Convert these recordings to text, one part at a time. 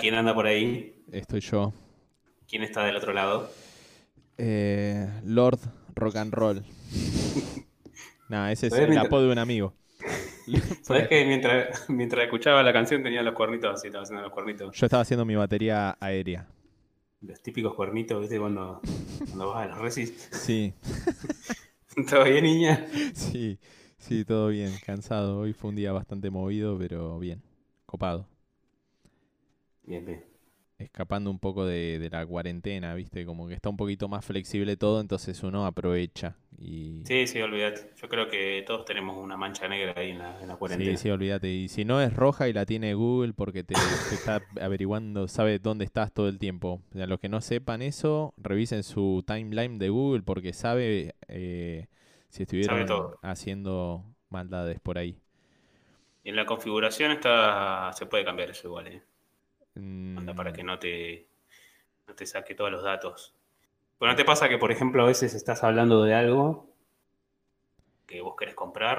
¿Quién anda por ahí? Estoy yo. ¿Quién está del otro lado? Eh, Lord Rock and Roll. nah, ese es ¿Sabés el mientras- apodo de un amigo. ¿Sabes que mientras, mientras escuchaba la canción tenía los cuernitos así, estaba haciendo los cuernitos? Yo estaba haciendo mi batería aérea. Los típicos cuernitos, ¿viste? Cuando, cuando vas a los resis. Sí, ¿Todo bien, niña? sí, sí, todo bien. Cansado. Hoy fue un día bastante movido, pero bien. Copado. Bien, bien. Escapando un poco de, de la cuarentena, ¿viste? Como que está un poquito más flexible todo, entonces uno aprovecha. Y... Sí, sí, olvídate. Yo creo que todos tenemos una mancha negra ahí en la, en la cuarentena. Sí, sí, olvídate. Y si no es roja y la tiene Google porque te, te está averiguando, sabe dónde estás todo el tiempo. O sea, los que no sepan eso, revisen su timeline de Google porque sabe eh, si estuvieron haciendo maldades por ahí. Y en la configuración está, se puede cambiar eso igual, ¿eh? Mm, Anda, para que no te, no te saque todos los datos. Pero no te pasa que, por ejemplo, a veces estás hablando de algo que vos querés comprar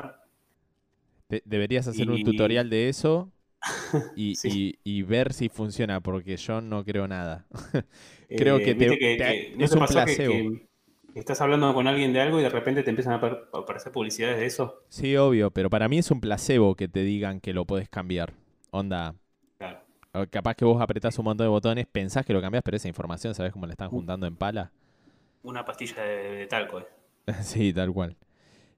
de- deberías hacer un tutorial de eso y, Sí. y- y ver si funciona porque yo no creo nada. Creo Eh, que te- que- te- que ¿no es te un placebo. que estás hablando con alguien de algo y de repente te empiezan a apar- a aparecer publicidades de eso. Sí, obvio, pero para mí es un placebo que te digan que lo podés cambiar. Onda, Capaz que vos apretás un montón de botones, pensás que lo cambiás, pero esa información, ¿sabés cómo la están juntando en pala? Una pastilla de, de talco. eh. sí, tal cual.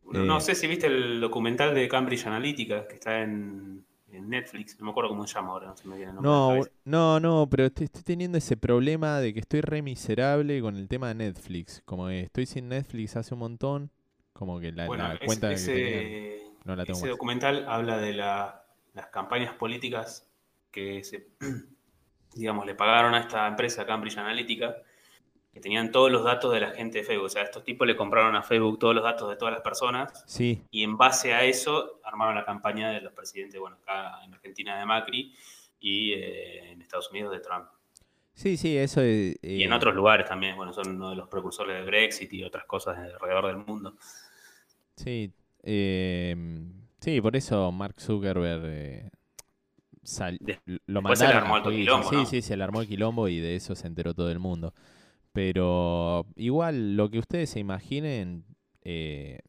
No, Eh. no sé si viste el documental de Cambridge Analytica que está en, en Netflix. No me acuerdo cómo se llama ahora, no se me viene el nombre. No, no, no, pero estoy, estoy teniendo ese problema de que estoy re miserable con el tema de Netflix. Como que estoy sin Netflix hace un montón, como que la, Bueno, la es- cuenta que ese, tenía no la tengo ese más. documental habla de la- las campañas políticas que se, digamos, le pagaron a esta empresa Cambridge Analytica, que tenían todos los datos de la gente de Facebook. O sea, estos tipos le compraron a Facebook todos los datos de todas las personas Sí, y en base a eso armaron la campaña de los presidentes, bueno, acá en Argentina de Macri y eh, en Estados Unidos de Trump. sí, sí, eso es... Y en eh, otros lugares también, bueno, son uno de los precursores del Brexit y otras cosas alrededor del mundo. Sí, eh, sí, por eso Mark Zuckerberg sal- lo después se le mandaron armó juicio. quilombo, Sí, ¿no? sí, se le armó el quilombo y de eso se enteró todo el mundo. Pero igual, lo que ustedes se imaginen, eh,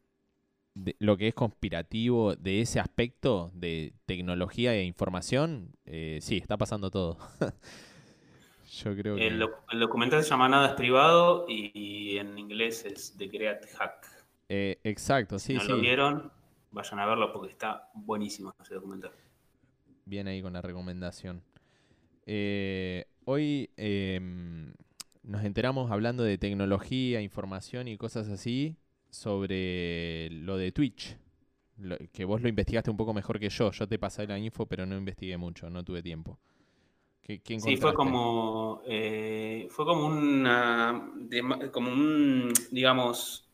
de- lo que es conspirativo de ese aspecto de tecnología e información, eh, sí, está pasando todo. Yo creo que... El, doc- el documental se llama Nada es privado y, y en inglés es The Great Hack. eh, exacto, Si sí, no sí. lo vieron, vayan a verlo porque está buenísimo ese documental. Bien ahí con la recomendación. Eh, hoy em, nos enteramos hablando de tecnología, información y cosas así sobre lo de Twitch. Lo- que vos lo investigaste un poco mejor que yo. Yo te pasé la info, pero no investigué mucho, no tuve tiempo. ¿Qué, qué Sí, fue como, eh, fue como una, de- como un, digamos,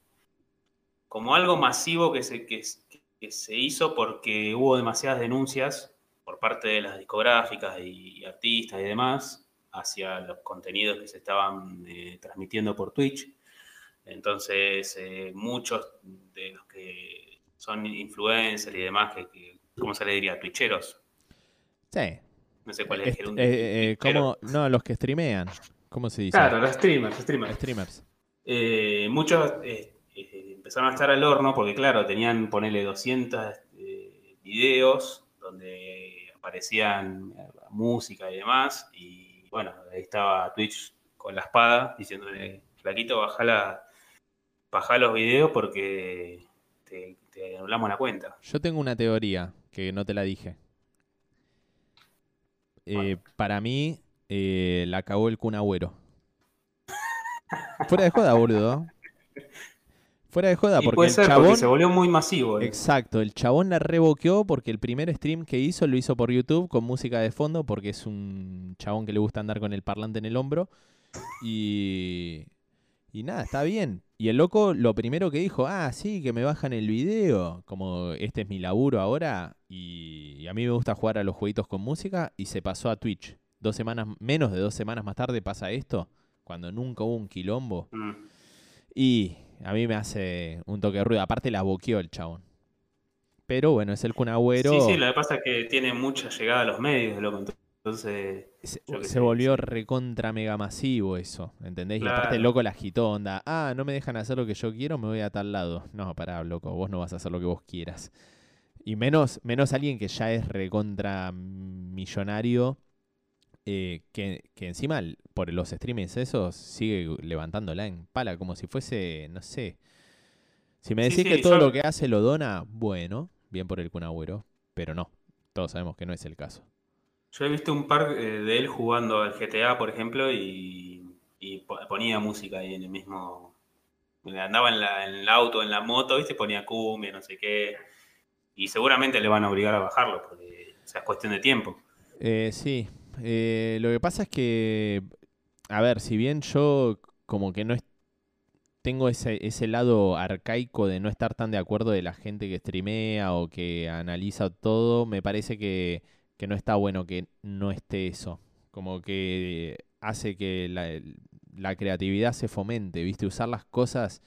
como algo masivo que se, que, que se hizo porque hubo demasiadas denuncias por parte de las discográficas y artistas y demás hacia los contenidos que se estaban eh, transmitiendo por Twitch. Entonces, eh, muchos de los que son influencers y demás, que, que- ¿cómo se le diría? Twitcheros. Sí. No sé cuál es el eh, eh, ¿cómo- No, los que streamean. ¿Cómo se dice? Claro, los streamers, streamers. Streamers. Eh, muchos empezaron a estar al horno porque, claro, tenían, ponerle 200 eh, videos donde aparecían eh, música y demás. Y bueno, ahí estaba Twitch con la espada diciéndole, flaquito, baja, la, baja los videos porque te, te anulamos la cuenta. Yo tengo una teoría que no te la dije. Eh, Bueno. Para mí, eh, la cagó el Kun Agüero. Fuera de joda, boludo. Fuera de joda, y porque puede el ser chabón. porque se volvió muy masivo. eh. Exacto, el chabón la revoqueó porque el primer stream que hizo lo hizo por YouTube con música de fondo, porque es un chabón que le gusta andar con el parlante en el hombro. Y. Y nada, está bien. Y el loco lo primero que dijo, ah, sí, que me bajan el video, como este es mi laburo ahora, y, y a mí me gusta jugar a los jueguitos con música, y se pasó a Twitch. dos semanas, menos de dos semanas más tarde pasa esto, cuando nunca hubo un quilombo. Mm. Y a mí me hace un toque de ruido. Aparte la boqueó el chabón. Pero bueno, es el Kun Agüero. Sí, sí, lo que pasa es que tiene mucha llegada a los medios, loco. Entonces, Se, se volvió recontra mega masivo eso, ¿entendés? Y aparte el loco la agitó, onda, ah, no me dejan hacer lo que yo quiero, me voy a tal lado. No, pará, loco, vos no vas a hacer lo que vos quieras. Y menos, menos alguien que ya es recontra millonario, eh, que, que encima por los streamings esos sigue levantándola en pala, como si fuese, no sé. Si me decís sí, que todo yo- lo que hace lo dona, bueno, bien por el Kun Agüero, pero no, todos sabemos que no es el caso. yo he visto un par eh, de él jugando al GTA, por ejemplo, y, y po- ponía música ahí en el mismo. Andaba en, la- en el auto, en la moto, ¿viste? Ponía cumbia, no sé qué. Y seguramente le van a obligar a bajarlo, porque o sea, es cuestión de tiempo. Eh, sí, eh, lo que pasa es que, a ver, si bien yo como que no tengo ese, ese lado arcaico de no estar tan de acuerdo de la gente que streamea o que analiza todo, me parece que, no está bueno que no esté eso. Como que hace que la, la creatividad se fomente, ¿viste? Usar las cosas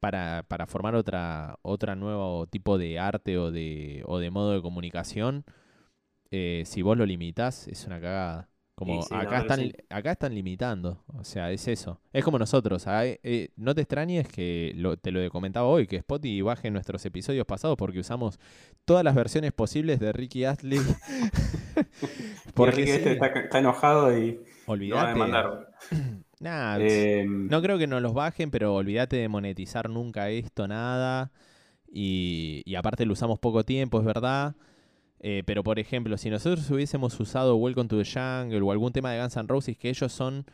para, para formar otra, otra nuevo tipo de arte o de, o de modo de comunicación eh, si vos lo limitás, es una cagada. Como Sí, sí, la acá, están, sí. acá están limitando. O sea, es eso. Es como nosotros. ah, eh, eh, no te extrañes que lo- te lo he comentado hoy, que Spotify baje nuestros episodios pasados porque usamos todas las versiones posibles de Ricky Astley. Porque porque este está, está enojado y lo va a. Nah, Eh, no creo que nos los bajen, pero olvídate de monetizar nunca esto, nada. Y, y aparte lo usamos poco tiempo, es verdad. Eh, pero por ejemplo, si nosotros hubiésemos usado Welcome to the Jungle o algún tema de Guns N' Roses, que ellos son,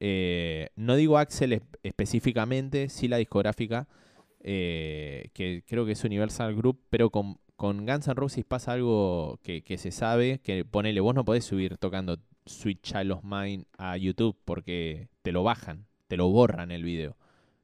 eh, no digo Axel es- específicamente, sí la discográfica, eh, que creo que es Universal Group, pero con, con Guns N' Roses pasa algo que, que se sabe, que ponele, vos no podés subir tocando Sweet Child of Mine a YouTube porque te lo bajan, te lo borran el video.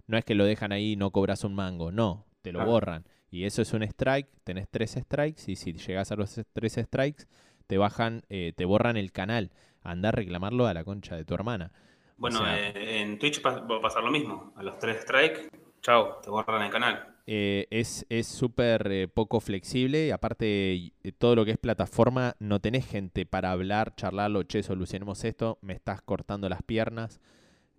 No es que lo dejan ahí y no cobras un mango, no, te lo Claro. borran. Y eso es un strike, tenés tres strikes y si llegas a los tres strikes te bajan, eh, te borran el canal. Anda a reclamarlo a la concha de tu hermana. bueno, sea- eh, en Twitch va a pasar lo mismo. A los tres strikes, chao, te borran el canal. Eh, es es súper poco flexible y aparte todo lo que es plataforma no tenés gente para hablar, charlarlo, che, solucionemos esto, me estás cortando las piernas.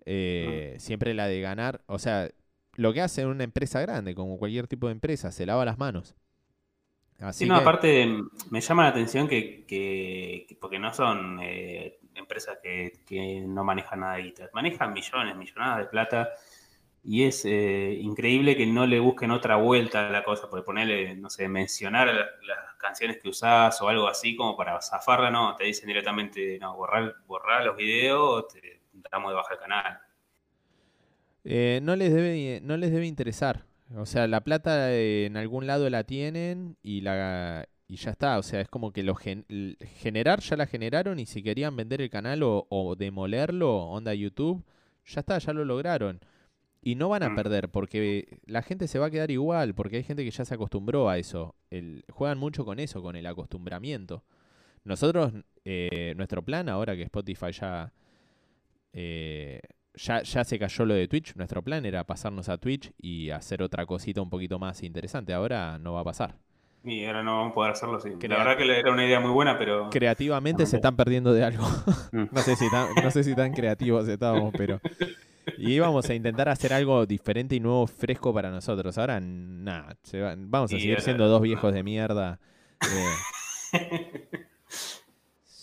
Eh, Siempre la de ganar, o sea, lo que hace una empresa grande, como cualquier tipo de empresa, se lava las manos. Así Sí, no, que, aparte mm, me llama la atención que, que- que- porque no son eh, empresas que, que no manejan nada de guita, manejan millones, millonadas de plata y es eh, increíble que no le busquen otra vuelta a la cosa, porque ponerle, no sé, mencionar la- las canciones que usás o algo así como para zafarla, no, te dicen directamente, no, borrar, borrar los videos, te damos de baja el canal. Eh, no, les debe, no les debe interesar. O sea, la plata eh, en algún lado la tienen y la y ya está. O sea, es como que lo gen- generar ya la generaron y si querían vender el canal o, o demolerlo, onda YouTube, ya está, ya lo lograron. Y no van a Mm. perder porque la gente se va a quedar igual, porque hay gente que ya se acostumbró a eso. El, juegan mucho con eso, con el acostumbramiento. Nosotros, eh, nuestro plan ahora que Spotify ya eh, ya, ya se cayó lo de Twitch. Nuestro plan era pasarnos a Twitch y hacer otra cosita un poquito más interesante. Ahora no va a pasar. Y ahora no vamos a poder hacerlo, sí. Crea- La verdad que era una idea muy buena, pero... Creativamente se están perdiendo de algo. Mm. no, sé si tan, no sé si tan creativos estábamos, pero. Y íbamos a intentar hacer algo diferente y nuevo, fresco para nosotros. Ahora, nada. va- vamos a Y seguir siendo dos viejos de mierda. eh,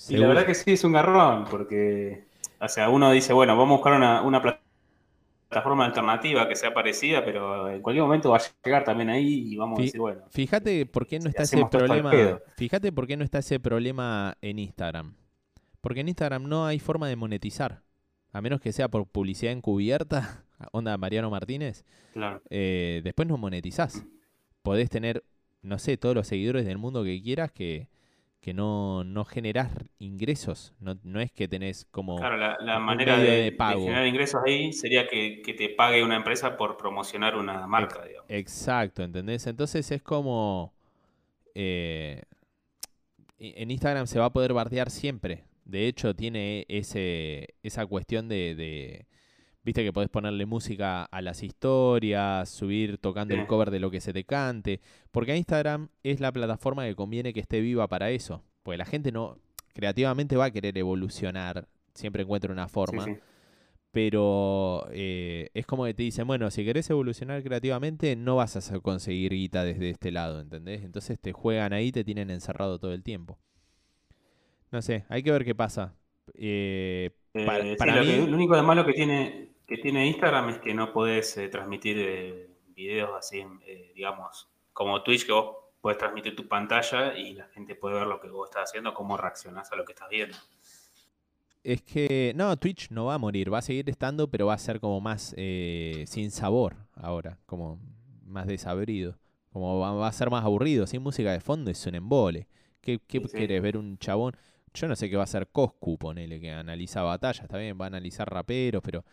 Y la verdad que sí es un garrón, porque, o sea, uno dice, bueno, vamos a buscar una, una pla- plataforma alternativa que sea parecida, pero en cualquier momento va a llegar también ahí y vamos a decir, bueno, Fíjate por qué no Si está ese problema. Fíjate por qué no está ese problema en Instagram. Porque en Instagram no hay forma de monetizar. A menos que sea por publicidad encubierta. Onda Mariano Martínez. claro. eh, después no monetizás. Podés tener, no sé, todos los seguidores del mundo que quieras que, que no, no generás ingresos. No, no es que tenés como. Claro, la, manera de, generar ingresos ahí sería que, que te pague una empresa por promocionar una marca, digamos. Exacto, ¿entendés? Entonces es como... eh, en Instagram se va a poder bardear siempre. De hecho, tiene ese, esa cuestión de, de- Viste que podés ponerle música a las historias, subir tocando el cover de lo que se te cante. Porque Instagram es la plataforma que conviene que esté viva para eso. Porque la gente no. Creativamente va a querer evolucionar. Siempre encuentra una forma. sí. Pero eh, es como que te dicen, bueno, si querés evolucionar creativamente, no vas a conseguir guita desde este lado, ¿entendés? Entonces te juegan ahí, te tienen encerrado todo el tiempo. No sé, hay que ver qué pasa. Eh, para, Eh, sí, lo, mí, que- lo único de malo que tiene, que tiene Instagram es que no podés eh, transmitir eh, videos así, eh, digamos, como Twitch, que vos podés transmitir tu pantalla y la gente puede ver lo que vos estás haciendo, cómo reaccionás a lo que estás viendo. es que, no, Twitch no va a morir, va a seguir estando, pero va a ser como más sin sabor ahora, como más desabrido. Como va, va a ser más aburrido, sin música de fondo es un embole. ¿Qué, qué Sí, sí. querés ver un chabón? Yo no sé qué va a hacer Coscu, ponele, que analiza batallas, está bien, va a analizar raperos, pero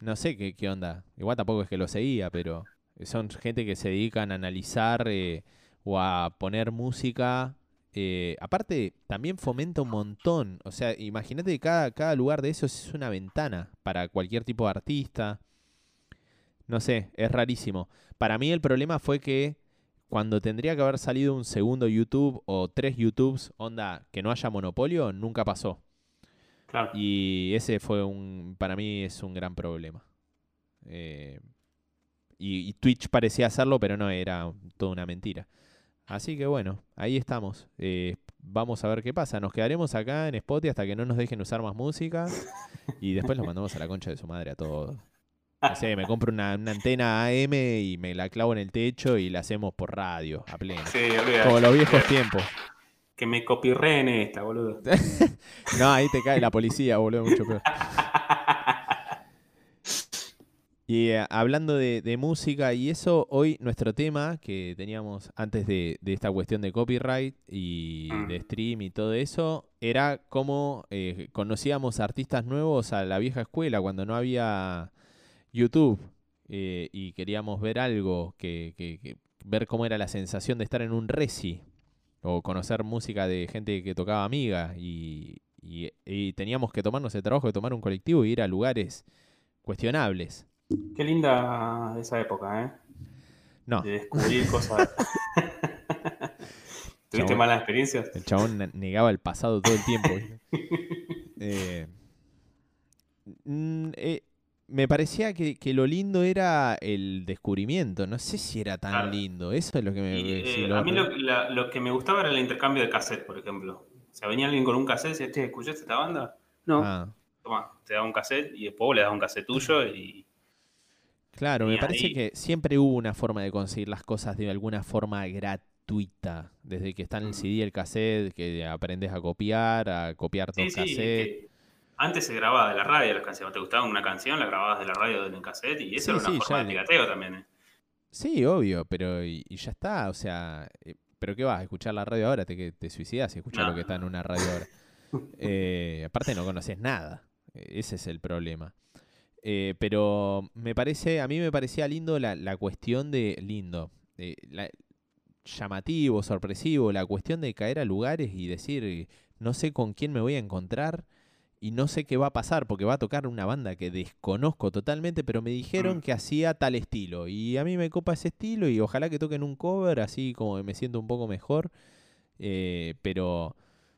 no sé qué, qué onda. Igual tampoco es que lo seguía, pero son gente que se dedican a analizar eh, o a poner música. eh, aparte, también fomenta un montón. O sea, imagínate que cada, cada lugar de esos es una ventana para cualquier tipo de artista. No sé, es rarísimo. Para mí el problema fue que cuando tendría que haber salido un segundo YouTube o tres YouTubes, onda, que no haya monopolio, nunca pasó. Claro. Y ese fue un, para mí es un gran problema. Eh, y, y Twitch parecía hacerlo, pero no, era toda una mentira. Así que bueno, ahí estamos. Eh, vamos a ver qué pasa. Nos quedaremos acá en Spotify hasta que no nos dejen usar más música. Y después los mandamos a la concha de su madre a todos. No sé, me compro una, una antena AM y me la clavo en el techo y la hacemos por radio, a pleno. Sí, olvidate. Como los viejos tiempos. Que me copirreen esta, boludo. No, ahí te cae la policía, boludo, mucho peor. Y eh, hablando de, de música y eso, hoy nuestro tema que teníamos antes de, de esta cuestión de copyright y Mm. de stream y todo eso, era cómo eh, conocíamos artistas nuevos a la vieja escuela cuando no había YouTube eh, y queríamos ver algo, que, que- que- ver cómo era la sensación de estar en un reci o conocer música de gente que tocaba amiga y, y- y teníamos que tomarnos el trabajo de tomar un colectivo y ir a lugares cuestionables. Qué linda esa época, ¿eh? No, De descubrir cosas. ¿Tuviste Chabón. malas experiencias? el chabón ne- negaba el pasado todo el tiempo. Eh, mm, eh, me parecía que, que lo lindo era el descubrimiento. No sé si era tan Claro. lindo. Eso es lo que me... Y, eh, si lo- a mí lo, la- lo que me gustaba era el intercambio de cassette, por ejemplo. O sea, venía alguien con un cassette y decía, che, ¿escuchaste esta banda? No. Ah, Toma, te da un cassette y después le das un cassette tuyo y. claro, me parece que siempre hubo una forma de conseguir las cosas de alguna forma gratuita. Desde que está en el. CD, el cassette, que aprendes a copiar, a copiar Sí, sí, cassettes. que antes se grababa de la radio las canciones. ¿Te gustaba una canción? La grababas de la radio en el cassette y eso Sí, era una sí, forma de pirateo también. ¿eh? Sí, obvio, pero y, y ya está, o sea, eh, ¿pero qué vas? ¿A escuchar la radio ahora? ¿Te, te suicidas y escuchar No. lo que está en una radio ahora? Eh, aparte no conoces nada, eh, ese es el problema. Eh, pero me parece, a mí me parecía lindo la, la cuestión de, lindo, eh, la- llamativo, sorpresivo, la cuestión de caer a lugares y decir, no sé con quién me voy a encontrar y no sé qué va a pasar porque va a tocar una banda que desconozco totalmente, pero me dijeron Mm. que hacía tal estilo y a mí me copa ese estilo y ojalá que toquen un cover así como me siento un poco mejor. Eh, pero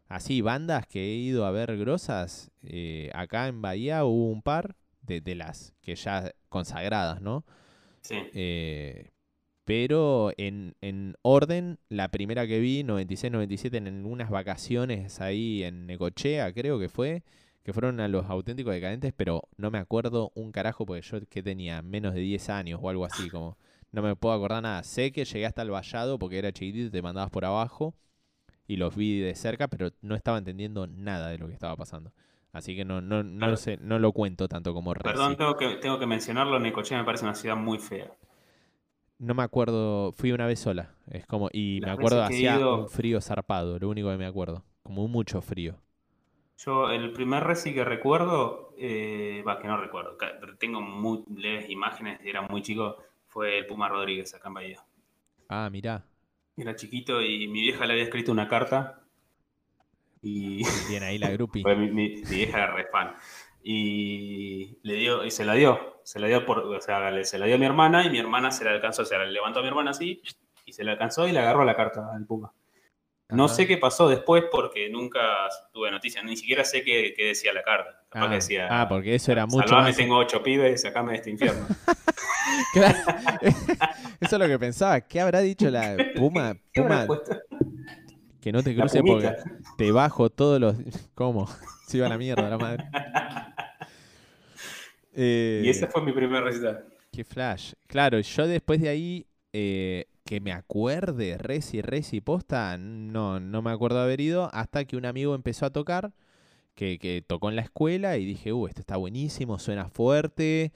así, bandas que he ido a ver grosas, eh, acá en Bahía hubo un par de, de las que ya consagradas, ¿no? Sí. Eh, pero en, en orden, la primera que vi, 96-97, en unas vacaciones ahí en Necochea, creo que fue, que fueron a los auténticos decadentes, pero no me acuerdo un carajo porque yo que tenía menos de 10 años o algo así, como no me puedo acordar nada. Sé que llegué hasta el vallado porque era chiquitito y te mandabas por abajo y los vi de cerca, pero no estaba entendiendo nada de lo que estaba pasando. Así que no, no, no, lo sé, no lo cuento tanto como Reci. Perdón, tengo que, tengo que mencionarlo. Necochea me parece una ciudad muy fea. No me acuerdo, fui una vez sola. Es como, y me acuerdo hacía ido- un frío zarpado, lo único que me acuerdo. Como mucho frío. Yo, el primer Reci que recuerdo, eh, va, que no recuerdo, tengo muy leves imágenes, era muy chico, fue el Puma Rodríguez acá en Bahía. Ah, mirá. Era chiquito y mi vieja le había escrito una carta Y Bien ahí la grupi. mi, mi- mi vieja era re fan. Y le dio, y se la dio. Se la dio por, o sea, le- se la dio a mi hermana y mi hermana se la alcanzó, o sea, le levantó a mi hermana así y se la alcanzó y le agarró la carta al Puma. No sé qué pasó después porque nunca tuve noticias, ni siquiera sé qué, qué decía la carta. Capaz Ah, que decía. ah, porque eso era mucho Salvame, más. tengo ocho pibes, sacame de este infierno. Claro. Eso es lo que pensaba. ¿Qué habrá dicho la Puma? ¿Qué habrá Puma, que no te cruce porque te bajo todos los. ¿Cómo? Se iba a la mierda la madre. Eh, Y ese fue mi primer recital. Qué flash. Claro, yo después de ahí, eh, que me acuerde, Reci, Reci, posta, no, no me acuerdo haber ido, hasta que un amigo empezó a tocar, que, que tocó en la escuela, y dije, uh, esto está buenísimo, suena fuerte,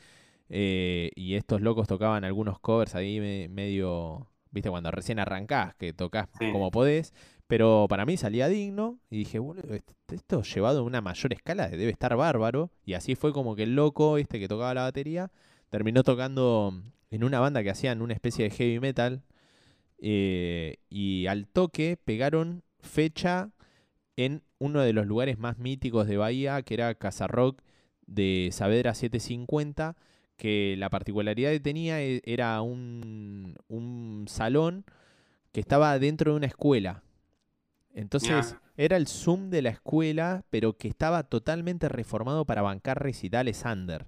eh, y estos locos tocaban algunos covers ahí me- medio, viste, cuando recién arrancás, que tocas Sí. como podés, pero para mí salía digno, y dije, boludo, est- esto llevado a una mayor escala debe estar bárbaro, y así fue como que el loco, este que tocaba la batería, terminó tocando en una banda que hacían una especie de heavy metal. Eh, y al toque pegaron fecha en uno de los lugares más míticos de Bahía, que era Casa Rock de Saavedra 750, que la particularidad que tenía e- era un, un salón que estaba dentro de una escuela. Entonces Ya. era el Zoom de la escuela, pero que estaba totalmente reformado para bancar recitales under.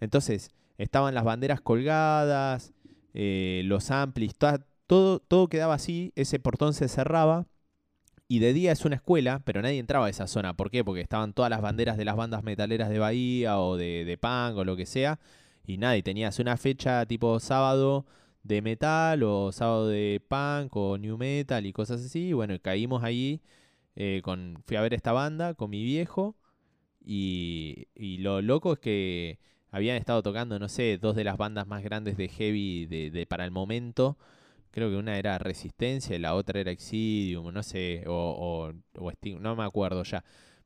Entonces estaban las banderas colgadas, eh, los amplis, toda- todo, quedaba así, ese portón se cerraba. Y de día es una escuela, pero nadie entraba a esa zona. ¿Por qué? Porque estaban todas las banderas de las bandas metaleras de Bahía o de, de punk o lo que sea. Y nadie tenías una fecha tipo sábado de metal o sábado de punk o new metal y cosas así. Y bueno, caímos ahí. eh, con, fui a ver esta banda con mi viejo. Y, lo loco es que habían estado tocando, no sé, dos de las bandas más grandes de heavy de- para el momento. Creo que una era Resistencia y la otra era Exidium, no sé, o, o, o Sting, no me acuerdo ya.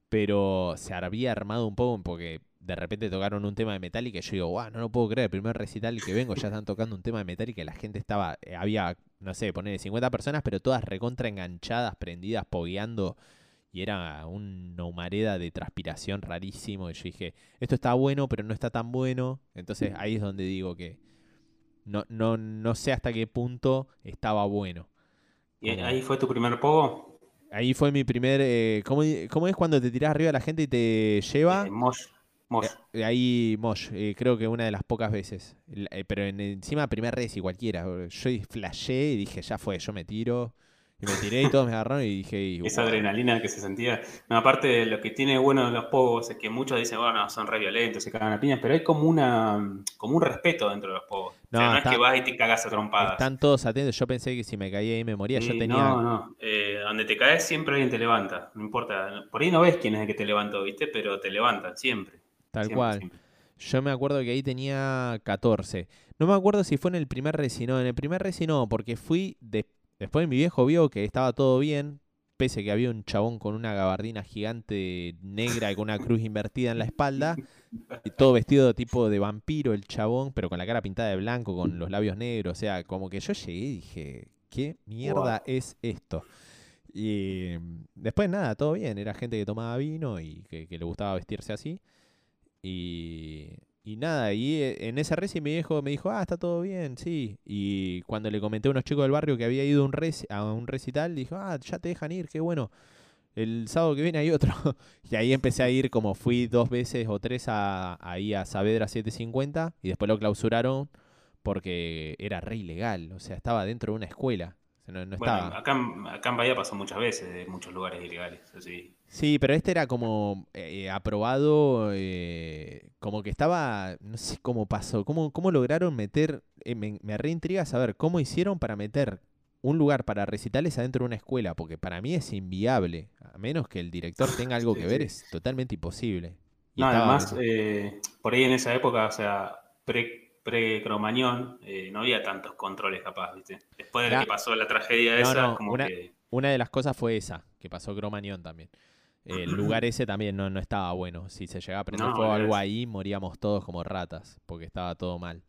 Pero se había armado un poco porque de repente tocaron un tema de Metallica y yo digo, wow, no lo puedo creer, el primer recital que vengo ya están tocando un tema de Metallica y la gente estaba, eh, había, no sé, poner 50 personas, pero todas recontra enganchadas, prendidas, pogueando y era una humareda de transpiración rarísimo. Y yo dije, esto está bueno, pero no está tan bueno. Entonces ahí es donde digo que no, no, no sé hasta qué punto estaba bueno. ¿Y ahí fue tu primer pogo? Ahí fue mi primer. eh, ¿cómo, cómo es cuando te tirás arriba de la gente y te lleva? Eh, Mosh. Mosh. Eh, ahí, Mosh, eh, creo que una de las pocas veces. Eh, pero en, encima, primer res y cualquiera. Yo flashé y dije, ya fue, yo me tiro. Y me tiré y todos me agarraron y dije, y, Esa wow. adrenalina que se sentía. No, aparte, lo que tiene bueno de los pogos es que muchos dicen, bueno, son re violentos, se cagan a piñas, pero hay como una como un respeto dentro de los pogos. o No, sea, no está- es que vas y te cagas a trompadas. Están todos atentos. Yo pensé que si me caía ahí me moría. Yo tenía. No, no. Eh, donde te caes siempre alguien te levanta. No importa. Por ahí no ves quién es el que te levantó, ¿viste? Pero te levantan siempre. Tal Siempre, cual. siempre. Yo me acuerdo que ahí tenía 14. No me acuerdo si fue en el primer reci, no. En el primer reci no, porque fui. de- Después mi viejo vio que estaba todo bien. Pese que había un chabón con una gabardina gigante negra y con una cruz invertida en la espalda. Y todo vestido tipo de vampiro, el chabón, pero con la cara pintada de blanco, con los labios negros. O sea, como que yo llegué y dije, ¿qué mierda es esto? Y mm, después nada, todo bien. Era gente que tomaba vino y que, que le gustaba vestirse así. Y, y nada, y eh, en ese reci mi viejo me dijo, ah, está todo bien, sí. Y cuando le comenté a unos chicos del barrio que había ido un, reci- a un recital, dijo, ah, ya te dejan ir, qué bueno. El sábado que viene hay otro. y ahí empecé a ir, como fui dos veces o tres a, ahí a Saavedra 750 y después lo clausuraron porque era re ilegal, o sea, estaba dentro de una escuela. No, no Bueno, estaba. acá, acá en Bahía pasó muchas veces de muchos lugares ilegales. Así. Sí, pero este era como eh, aprobado, eh, como que estaba, no sé cómo pasó, cómo, cómo lograron meter, eh, me, me reintriga saber cómo hicieron para meter un lugar para recitales adentro de una escuela, porque para mí es inviable, a menos que el director tenga algo Sí, que ver, sí. es totalmente imposible. Y No, además, eh, por ahí en esa época, o sea, pre, pre-Cromañón, eh, no había tantos controles capaz, ¿viste? Después de La- que pasó la tragedia No, esa, no, como una- que... Una de las cosas fue esa, que pasó Cromañón también. El lugar ese también no, no estaba bueno. Si se llegaba a prender No, fuego algo ahí, moríamos todos como ratas, porque estaba todo mal.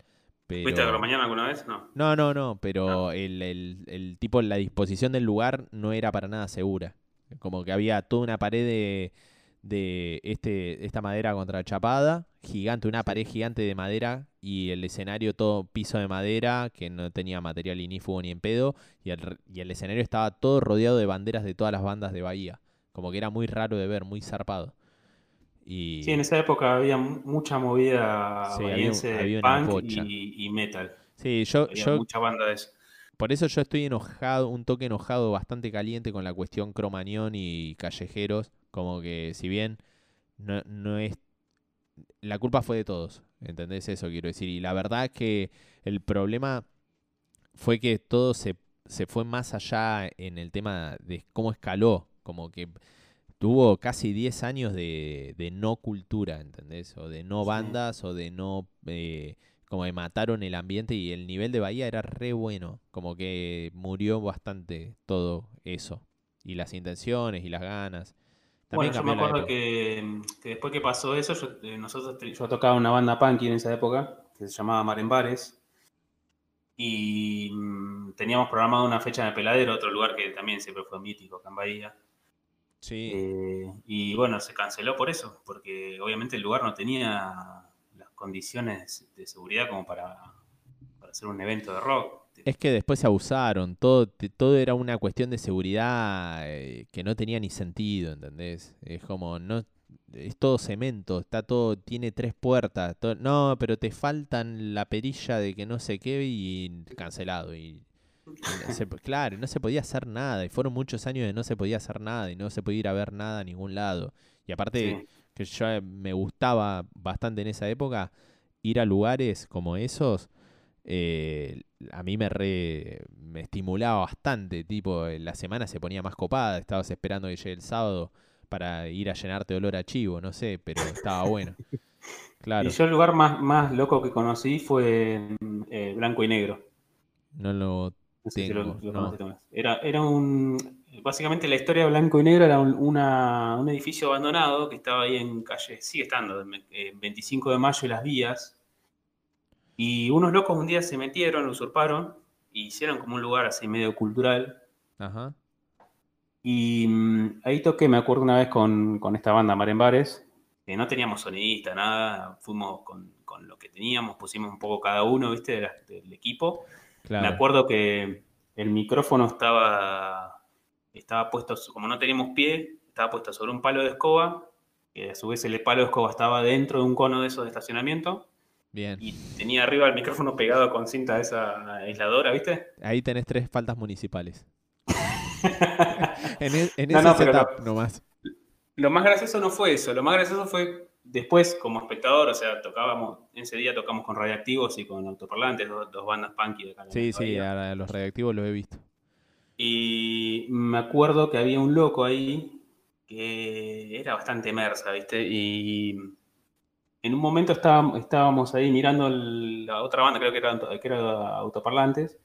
¿Fuiste a Pero- Cromañón alguna vez? No. No, no, no, pero el, el- el tipo, la disposición del lugar no era para nada segura. Como que había toda una pared de, de este, esta madera contrachapada, gigante, una pared gigante de madera y el escenario todo piso de madera que no tenía material inífugo ni en pedo y el, y el escenario estaba todo rodeado de banderas de todas las bandas de Bahía. Como que era muy raro de ver, muy zarpado. Y Sí, en esa época había mu- mucha movida Sí, había punk y, y metal. sí, yo, Había yo mucha banda de eso. Por eso yo estoy enojado, un toque enojado, bastante caliente con la cuestión Cromañón y Callejeros. Como que si bien no, no es... La culpa fue de todos, ¿entendés eso quiero decir? Y la verdad es que el problema fue que todo se, se fue más allá en el tema de cómo escaló. Como que tuvo casi 10 años de, de no cultura, ¿entendés? O de no Sí. bandas o de no... eh, como que mataron el ambiente y el nivel de Bahía era re bueno. Como que murió bastante todo eso. Y las intenciones y las ganas. También Bueno, yo me acuerdo que, que después que pasó eso, yo, eh, nosotros, yo tocaba una banda punk en esa época que se llamaba Marembares. Y mm, teníamos programado una fecha en el Peladero, otro lugar que también siempre fue mítico acá en Bahía. Sí, Eh, y bueno, se canceló por eso, porque obviamente el lugar no tenía las condiciones de seguridad como para, para hacer un evento de rock. Es que después se abusaron, todo, todo era una cuestión de seguridad eh, que no tenía ni sentido, ¿entendés? Es como, no, es todo cemento, está todo, tiene tres puertas, todo- no, pero te faltan la perilla de que no sé qué y cancelado. Y, y no se- claro, no se podía hacer nada, y fueron muchos años de no se podía hacer nada y no se podía ir a ver nada a ningún lado. Y aparte, Sí. que yo eh, me gustaba bastante en esa época ir a lugares como esos eh, a mí me re, me estimulaba bastante tipo eh, la semana se ponía más copada estabas esperando que llegue el sábado para ir a llenarte de olor a chivo no sé pero estaba bueno claro Y yo el lugar más, más loco que conocí fue mm, eh, Blanco y Negro. no lo No sé si lo- lo no. Era, era un. Básicamente la historia de Blanco y Negro era un, una- un edificio abandonado que estaba ahí en calle, sigue estando, en eh, 25 de mayo y las vías. Y unos locos un día se metieron, lo usurparon, y hicieron como un lugar así medio cultural. ajá Y mm, ahí toqué, me acuerdo una vez con, con esta banda Marembares, que no teníamos sonidista, nada, fuimos con, con lo que teníamos, pusimos un poco cada uno, viste, de la- del equipo. Me claro acuerdo que el micrófono estaba, estaba puesto, como no teníamos pie, estaba puesto sobre un palo de escoba, que a su vez el palo de escoba estaba dentro de un cono de esos de estacionamiento, bien. Y tenía arriba el micrófono pegado con cinta esa aisladora, ¿viste? ahí tenés tres faltas municipales. En, e- en No, ese no, setup nomás. Lo más gracioso no fue eso, lo más gracioso fue después como espectador, o sea, tocábamos, ese día tocamos con Radiactivos y con Autoparlantes, dos, dos bandas punky de acá sí sí a los reactivos los he visto. Y me acuerdo que había un loco ahí que era bastante mersa, ¿viste? Y en un momento estábamos, estábamos ahí mirando el- la otra banda, creo que era, que era Autoparlantes,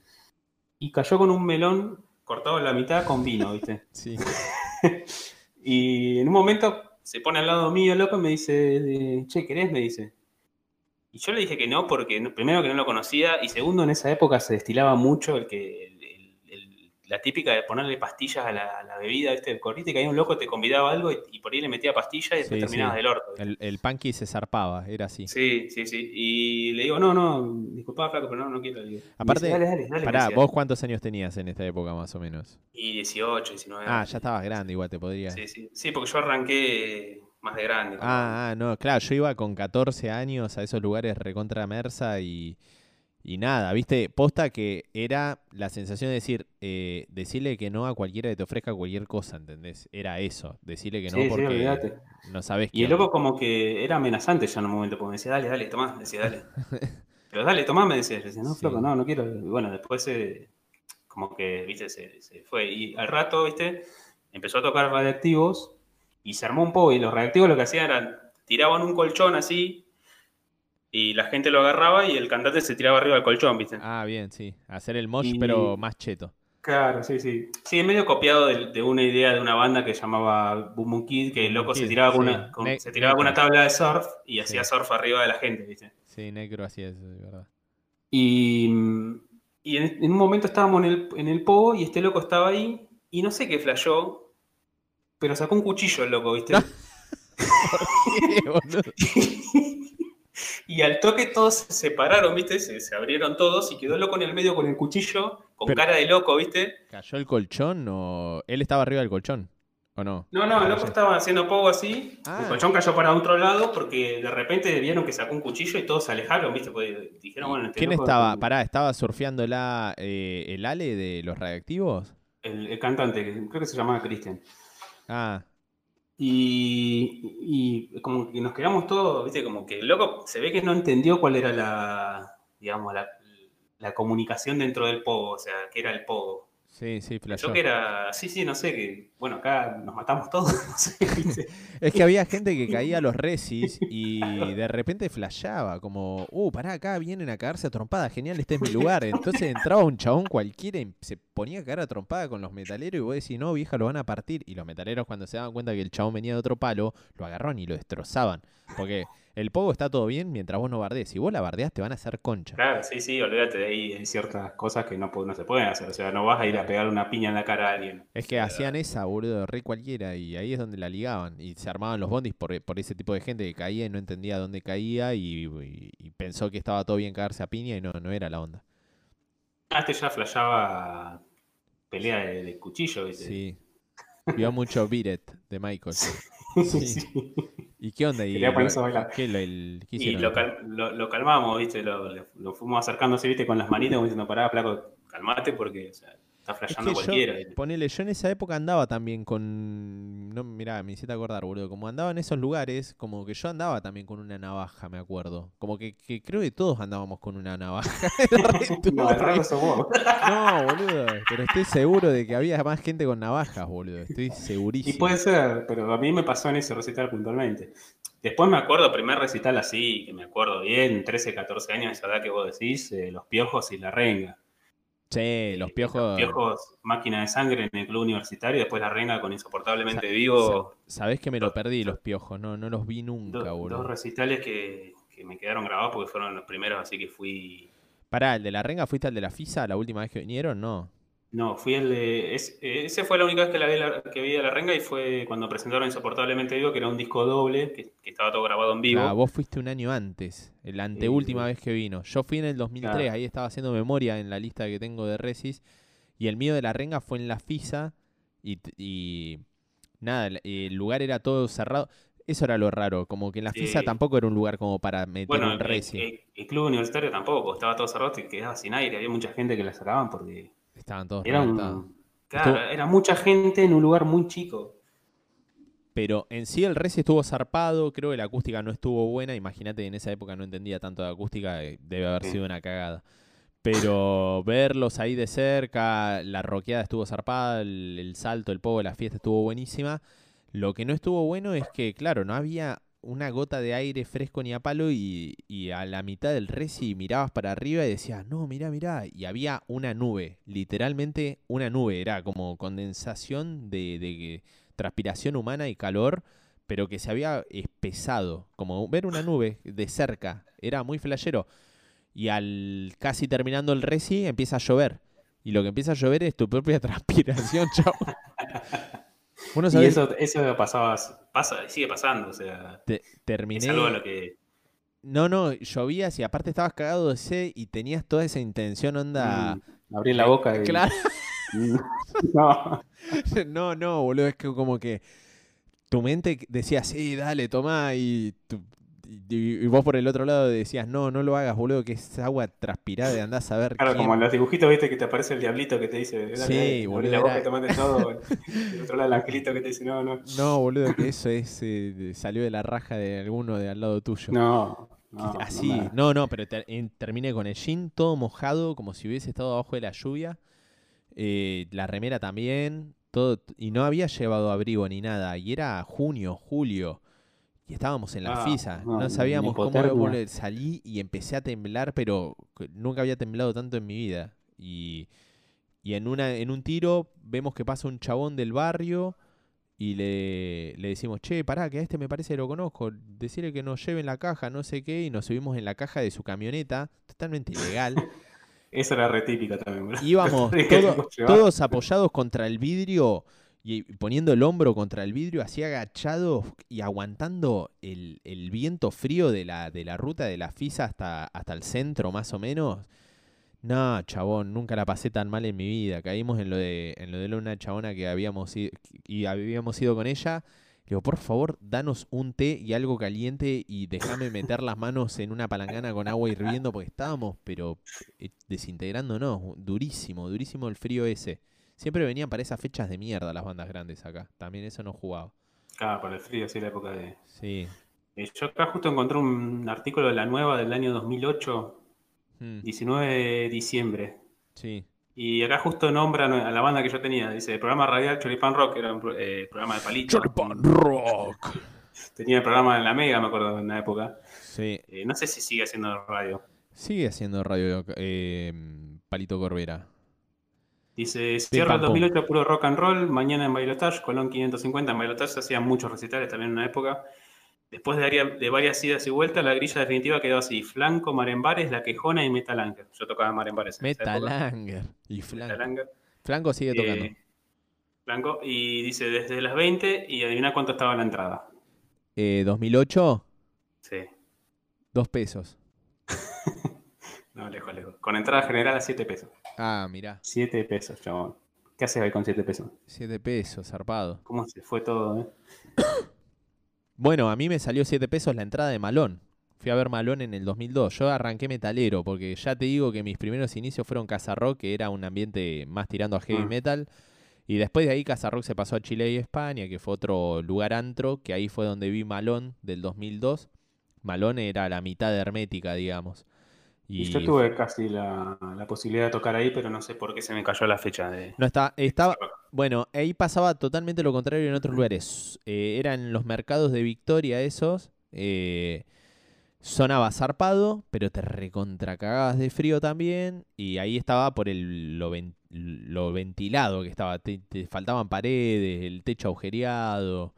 y cayó con un melón cortado en la mitad con vino, ¿viste? sí Y en un momento se pone al lado mío, loco, y me dice, che, ¿querés? Me dice. Y yo le dije que no, porque primero que no lo conocía, y segundo, en esa época se destilaba mucho el que la típica de ponerle pastillas a la, a la bebida, ¿viste? El corrite, que hay un loco te convidaba algo y, y por ahí le metía pastillas y después Sí, terminabas sí. del orto. el, el punky se zarpaba era así Sí, sí, sí. Y le digo, no, no, disculpa, flaco, pero no, no quiero. Le Aparte, dice, dale, dale, dale, Pará. ¿vos cuántos años tenías en esta época más o menos? Y 18, 19 Ah, ya estabas grande, igual te podría. Sí, sí. Sí, porque yo arranqué más de grande. Ah, ah, no, claro, yo iba con 14 años a esos lugares recontra Mersa y, y nada, viste, posta que era la sensación de decir, eh, decirle que no a cualquiera que te ofrezca cualquier cosa, ¿entendés? Era eso, decirle que no Sí, sí, porque olvídate. no sabes Y el loco como que era amenazante ya en un momento, porque me decía, dale, dale, tomá, me decía, dale. Pero dale, tomá, me decía. Yo decía, no, Sí. flaco, no, no quiero. Y bueno, después se, como que, viste, se, se fue. Y al rato, viste, empezó a tocar radiactivos y se armó un poco. Y los radiactivos lo que hacían era, tiraban un colchón así y la gente lo agarraba y el cantante se tiraba arriba del colchón, viste. Ah, bien, sí, hacer el mosh Y- pero más cheto. Claro, sí, sí. Sí, es medio copiado de, de una idea de una banda que llamaba Boom Boom Kid, que el loco se tiraba, con una, con- se tiraba con una tabla de surf y hacía surf arriba de la gente, ¿viste? Sí, Necro hacía eso, de verdad. Y, y en, en un momento estábamos en el, en el pogo y este loco estaba ahí y no sé qué flashó Pero sacó un cuchillo el loco, ¿viste? ¿Qué, boludo? y al toque todos se separaron, ¿viste? Se, se abrieron todos y quedó loco en el medio con el cuchillo, con Pero- cara de loco, ¿viste? ¿Cayó el colchón o él estaba arriba del colchón? ¿O no? No, no, el loco Cayó. estaba haciendo poco así. Ah. El colchón cayó para otro lado porque de repente vieron que sacó un cuchillo y todos se alejaron, ¿viste? Porque dijeron, bueno, este ¿Quién loco- estaba? Pará, ¿estaba surfeando la, eh, el ale de los reactivos? El, el cantante, creo que se llamaba Christian. Ah, Y, y como que nos quedamos todos, ¿viste? Como que loco se ve que no entendió cuál era la, digamos, la, comunicación dentro del pogo, o sea, que era el pogo. Sí, sí, flashó. que era, sí, sí, no sé, que, bueno, acá nos matamos todos, no sé, ¿viste? Es que había gente que caía a los resis y de repente flashaba, como, uh, pará, acá vienen a cagarse a trompada, genial, este es mi lugar. Entonces entraba un chabón cualquiera y se ponía a cagar a trompada con los metaleros y vos decís, no, vieja, lo van a partir. Y los metaleros cuando se daban cuenta que el chabón venía de otro palo, lo agarraron y lo destrozaban. Porque el pogo está todo bien mientras vos no bardees. Si vos la bardeás te van a hacer concha. Claro, sí, sí, olvídate de ahí, hay ciertas cosas que no, se pueden hacer, o sea, no vas a ir a pegar una piña en la cara a alguien. Es que hacían esa, boludo, re cualquiera, y ahí es donde la ligaban. Y se armaban los bondis por, por ese tipo de gente que caía y no entendía dónde caía y, y- y pensó que estaba todo bien cagarse a piña y no, no era la onda. Ah, este ya flashaba pelea de, de cuchillo, ¿viste? Sí. Vio mucho It de Michael. Sí, Sí. sí. ¿Y qué onda? ¿Y Quería lo- ponerse a bailar. ¿Qué, lo- el- qué Y hicieron? lo, cal- lo, lo calmamos, ¿viste? Lo, lo fuimos acercándose, ¿viste? Con las manitas, como diciendo, pará, flaco, calmate porque o sea, está Es flasheando que cualquiera. yo, ponele, yo en esa época andaba también con. No, mirá, me hiciste acordar, boludo. Como andaba en esos lugares, como que yo andaba también con una navaja, me acuerdo. Como que, que creo que todos andábamos con una navaja. No, boludo. Pero estoy seguro de que había más gente con navajas, boludo. Estoy Y segurísimo. puede ser, pero a mí me pasó en ese recital puntualmente. Después me acuerdo, primer recital así, que me acuerdo bien, 13, 14 años, esa edad que vos decís, eh, los piojos y la renga. Los Eh, piojos. Los piojos, máquina de sangre en el club universitario, después la renga con insoportablemente Sa- vivo. Sabés que me lo Dos- perdí, los piojos. No, no los vi Do- nunca, dos boludo. recitales que, que me quedaron grabados porque fueron los primeros, así que fui. Pará, ¿el de la renga fuiste al de la FISA la última vez que vinieron? No. No, fui el de. es- eh, ese fue la única vez que, la vi, la- que vi a la renga y fue cuando presentaron Insoportablemente Vivo, que era un disco doble, que, que estaba todo grabado en vivo. Ah, vos fuiste un año antes, la anteúltima vez que vino. Yo fui en el 2003, Claro. ahí estaba haciendo memoria en la lista que tengo de Resis. Y el mío de la renga fue en la FISA. Y, y nada, el, lugar era todo cerrado. Eso era lo raro, como que en la FISA Sí. tampoco era un lugar como para meter Bueno, un el, Resi. el- el club universitario tampoco, estaba todo cerrado y quedaba sin aire. Había mucha gente que la sacaban porque Estaban todos era, un- claro, Estuvo- era mucha gente en un lugar muy chico. Pero en sí el Resi estuvo zarpado, creo que la acústica no estuvo buena. Imagínate, en esa época no entendía tanto de acústica, eh, debe haber sido una cagada. Pero verlos ahí de cerca, la roqueada estuvo zarpada, el, el salto, el pogo, la fiesta estuvo buenísima. Lo que no estuvo bueno es que, claro, no había una gota de aire fresco ni a palo y, y a la mitad del Resi mirabas para arriba y decías, no, mirá, mirá. Y había una nube, literalmente una nube, era como condensación de, de transpiración humana y calor, pero que se había espesado, como ver una nube de cerca, era muy flashero. Y al casi terminando el reci empieza a llover. Y lo que empieza a llover es tu propia transpiración, chao. Bueno, Y eso, eso pasaba, pasa, sigue pasando, o sea, terminé. es algo a lo que... No, no, llovías y aparte estabas cagado de sed y tenías toda esa intención, onda. mm, abrir la boca y... Claro. no. No, no, boludo, es que como que tu mente decía, sí, dale, tomá, y, tu- y, y vos por el otro lado decías, no, no lo hagas, boludo, que es agua transpirada, andás a ver Claro, quién- como en los dibujitos, viste, que te aparece el diablito que te dice, Sí, boludo, la boca era- tomate todo. El otro lado el angelito que te dice, no, no. No, boludo, que eso es eh, salió de la raja de alguno de al lado tuyo. No, no, Así, no, nada. no, no, pero en- terminé con el jean todo mojado, como si hubiese estado abajo de la lluvia. eh, la remera también, todo, y no había llevado abrigo ni nada. Y era junio, julio. Y estábamos en la Ah, FISA. no, sabíamos cómo hipotermia. volver. Salí y empecé a temblar, pero nunca había temblado tanto en mi vida. Y, y en, una, en un tiro vemos que pasa un chabón del barrio y le, le decimos, che, pará, que a este me parece que lo conozco. Decirle que nos lleve en la caja, no sé qué, y nos subimos en la caja de su camioneta, totalmente ilegal. Esa era re típica también, boludo. Íbamos todo- todos apoyados contra el vidrio y poniendo el hombro contra el vidrio, así agachado y aguantando el, el viento frío de la, de la ruta de la FISA hasta, hasta el centro, más o menos. No, chabón, nunca la pasé tan mal en mi vida. Caímos en lo de, en lo de una chabona que habíamos ido, y habíamos ido con ella. Le digo, por favor, danos un té y algo caliente y déjame meter las manos en una palangana con agua hirviendo porque estábamos, pero eh, desintegrándonos. Durísimo, durísimo el frío ese. Siempre venían para esas fechas de mierda las bandas grandes acá. También eso no jugaba. Claro, por el frío, sí, la época de. Sí. Eh, Yo acá justo encontré un artículo de la nueva del año 2008, Mm, 19 de diciembre. sí. Y acá justo nombran a la banda que yo tenía. Dice, el programa radial Choripan Rock, era un eh, programa de palito. Rock. Tenía el programa en la Mega, me acuerdo, en la época. Sí. Eh, no sé si sigue haciendo radio. Sigue haciendo radio Palito Corbera. Dice, cierra el pam, pum. 2008 puro rock and roll, mañana en Bailotage, Colón 550. En Bailotage hacían muchos recitales también en una época. Después de, aria- de varias idas y vueltas, la grilla definitiva quedó así. Flanco, Marembares, La Quejona y Metalanger. Yo tocaba Marembares. Metalanger. Y Flanco. Metalanger. Flanco sigue tocando. Eh, Flanco. Y dice, desde las 20 y adivina cuánto estaba la entrada. Eh, 2008, Sí. dos pesos. No, lejos, lejos. Con entrada general a 7 pesos. Ah, mirá. 7 pesos, chabón. ¿Qué haces ahí con 7 pesos? Siete pesos, zarpado. ¿Cómo se fue todo, eh? Bueno, a mí me salió 7 pesos la entrada de Malón. Fui a ver Malón en el 2002. Yo arranqué metalero, porque ya te digo que mis primeros inicios fueron Casa Rock, que era un ambiente más tirando a heavy Ah. metal. Y después de ahí Casa Rock se pasó a Chile y España, que fue otro lugar antro, que ahí fue donde vi Malón del 2002. Malón era la mitad Hermética, digamos. Y yo tuve casi la, la posibilidad de tocar ahí, pero no sé por qué se me cayó la fecha de... No está, estaba, bueno, ahí pasaba totalmente lo contrario en otros lugares. Eh, eran los mercados de Victoria esos. eh, sonaba zarpado, pero te recontracagabas de frío también. Y ahí estaba por el, lo, ven- lo ventilado que estaba. Te, te faltaban paredes, el techo agujereado,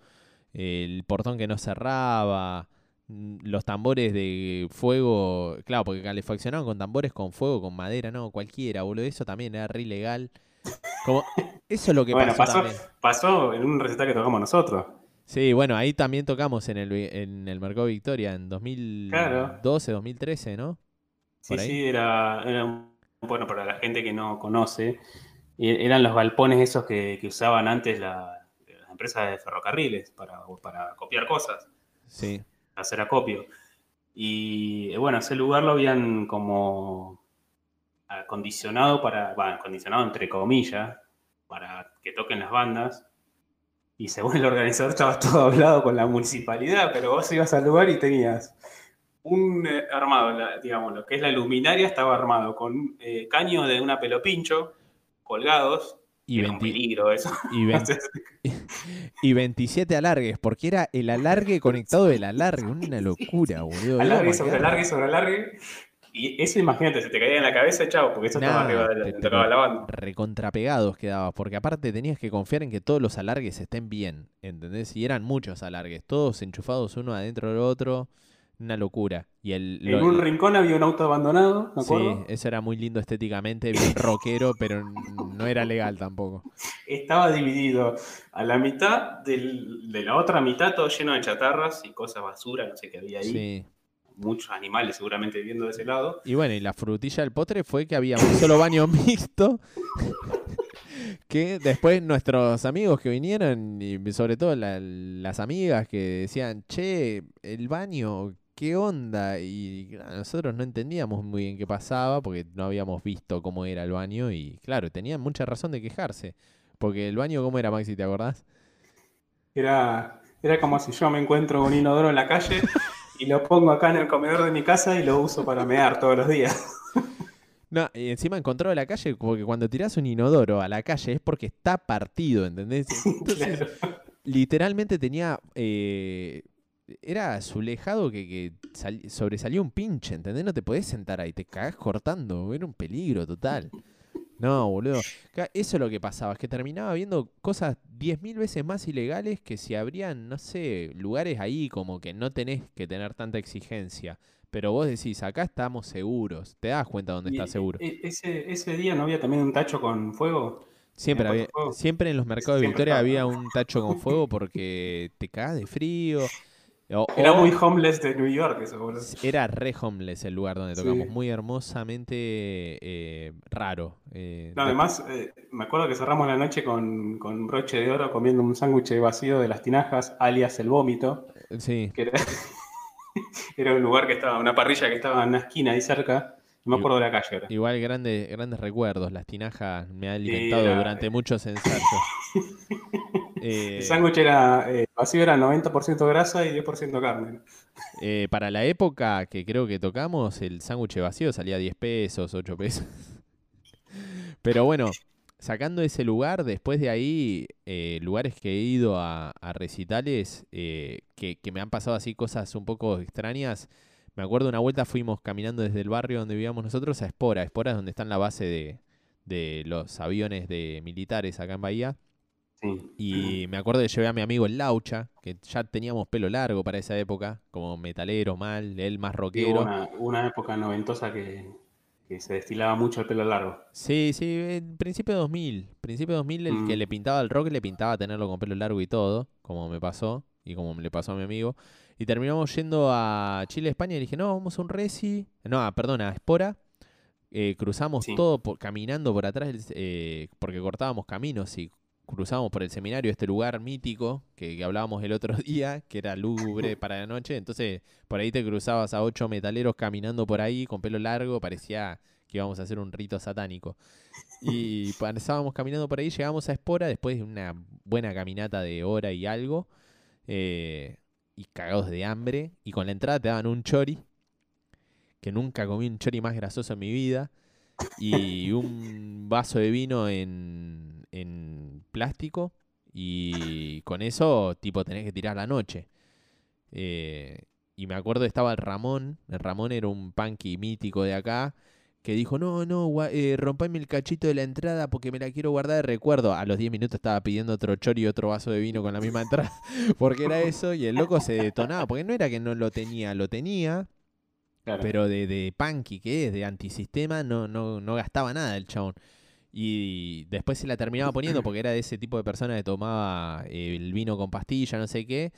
el portón que no cerraba. Mm, Los tambores de fuego, claro, porque calefaccionaban con tambores con fuego, con madera, no, cualquiera, boludo. Eso también era re ilegal. Como, eso es lo que Bueno, pasó, pasó, pasó en un recital que tocamos nosotros. Sí, bueno, ahí también tocamos en el, en el Mercado Victoria en 2012, 2013, ¿no? Sí, ahí. sí, era, era un- bueno, para la gente que no conoce, e- eran los galpones esos que, que usaban antes la- las empresas de ferrocarriles para, para copiar cosas, Sí. Hacer acopio. Y eh, bueno, ese lugar lo habían como acondicionado para, bueno, acondicionado entre comillas, para que toquen las bandas. Y según el organizador estaba todo hablado con la municipalidad, pero vos ibas al lugar y tenías un eh, armado, digamos, lo que es la luminaria estaba armado con eh, caño de una pelopincho colgados. Y, era un 20 peligro eso. y, vein- Entonces, y 27 alargues, porque era el alargue conectado del alargue. Una locura, boludo. alargue sobre alargue sobre alargue. Y eso imagínate, se te caía en la cabeza, chao, porque eso estaba Nah, arriba de la, te- la banda. recontrapegados quedabas, porque aparte tenías que confiar en que todos los alargues estén bien, ¿entendés? Y eran muchos alargues, todos enchufados uno adentro del otro, una locura. Y el, En lo- un rincón había un auto abandonado, ¿me Sí, eso era muy lindo estéticamente, bien rockero, pero no era legal tampoco. Estaba dividido a la mitad del- de la otra mitad, todo lleno de chatarras y cosas basura, no sé qué había ahí. Sí. Muchos animales seguramente viviendo de ese lado. Y bueno, y la frutilla del postre fue que había un solo baño mixto. Que después nuestros amigos que vinieron, y sobre todo la- las amigas que decían, che, el baño, ¿qué onda? Y claro, nosotros no entendíamos muy bien qué pasaba porque no habíamos visto cómo era el baño y claro, tenían mucha razón de quejarse. Porque el baño, ¿cómo era, Maxi? ¿Te acordás? Era, era como si yo me encuentro un inodoro en la calle y lo pongo acá en el comedor de mi casa y lo uso para mear todos los días. No, y encima encontró la calle, porque cuando tirás un inodoro a la calle es porque está partido, ¿entendés? Entonces, Claro. literalmente tenía. eh, era azulejado que, que sal- sobresalía un pinche, ¿entendés? No te podés sentar ahí, te cagás cortando, era un peligro total. No, boludo. Eso es lo que pasaba, es que terminaba viendo cosas 10.000 veces más ilegales que si habrían, no sé, lugares ahí como que no tenés que tener tanta exigencia. Pero vos decís, acá estamos seguros, te das cuenta dónde estás seguro. e- Ese, ese día no había también un tacho con fuego. Siempre, ¿Tenía había, fuego? siempre en los mercados de Victoria había un tacho con fuego porque te cagas de frío. O- Era muy homeless de New York eso, era re homeless el lugar donde tocamos, Sí. muy hermosamente eh, raro. eh, No, además, eh, me acuerdo que cerramos la noche con, con broche de oro comiendo un sándwich vacío de las tinajas, alias el vómito, Sí, que era, era un lugar que estaba, una parrilla que estaba en una esquina ahí cerca, no me acuerdo de la calle igual grandes, grandes recuerdos. Las tinajas me han alimentado era- durante muchos ensayos. Eh, El sándwich era eh, vacío, era 90% grasa y 10% carne. eh, para la época que creo que tocamos, el sándwich vacío salía 10 pesos, 8 pesos. Pero bueno, sacando ese lugar, después de ahí, lugares que he ido a, a recitales que, que me han pasado así cosas un poco extrañas. Me acuerdo una vuelta fuimos caminando desde el barrio donde vivíamos nosotros a Espora. Espora es donde está la base de, de los aviones de militares acá en Bahía. Sí. Y me acuerdo que llevé a mi amigo el Laucha, que ya teníamos pelo largo para esa época, como metalero mal, él más rockero. una, una época noventosa que, que se destilaba mucho el pelo largo. Sí, sí, en principio de 2000. Principio de 2000 el que Mm. le pintaba el rock le pintaba tenerlo con pelo largo y todo, como me pasó y como le pasó a mi amigo. Y terminamos yendo a Chile, España y dije, no, vamos a un reci. No, perdón, a Espora. Eh, cruzamos Sí. todo por- caminando por atrás, eh, porque cortábamos caminos y cruzamos por el seminario, este lugar mítico que, que hablábamos el otro día, que era lúgubre para la noche. Entonces, por ahí te cruzabas a ocho metaleros caminando por ahí con pelo largo, parecía que íbamos a hacer un rito satánico. Y pasábamos caminando por ahí, llegamos a Espora después de una buena caminata de hora y algo, eh, y cagados de hambre, y con la entrada te daban un chori, que nunca comí un chori más grasoso en mi vida, y un vaso de vino en, en plástico, y con eso, tipo, tenés que tirar la noche. Eh, y me acuerdo estaba el Ramón, el Ramón era un punky mítico de acá, que dijo, no, no, eh, rompame el cachito de la entrada porque me la quiero guardar de recuerdo. A los 10 minutos estaba pidiendo otro chori y otro vaso de vino con la misma entrada, porque era eso, y el loco se detonaba, porque no era que no lo tenía, lo tenía, Claro. pero de, de punky que es, de antisistema, no, no, no gastaba nada el chabón. Y después se la terminaba poniendo porque era de ese tipo de persona que tomaba el vino con pastilla, no sé qué.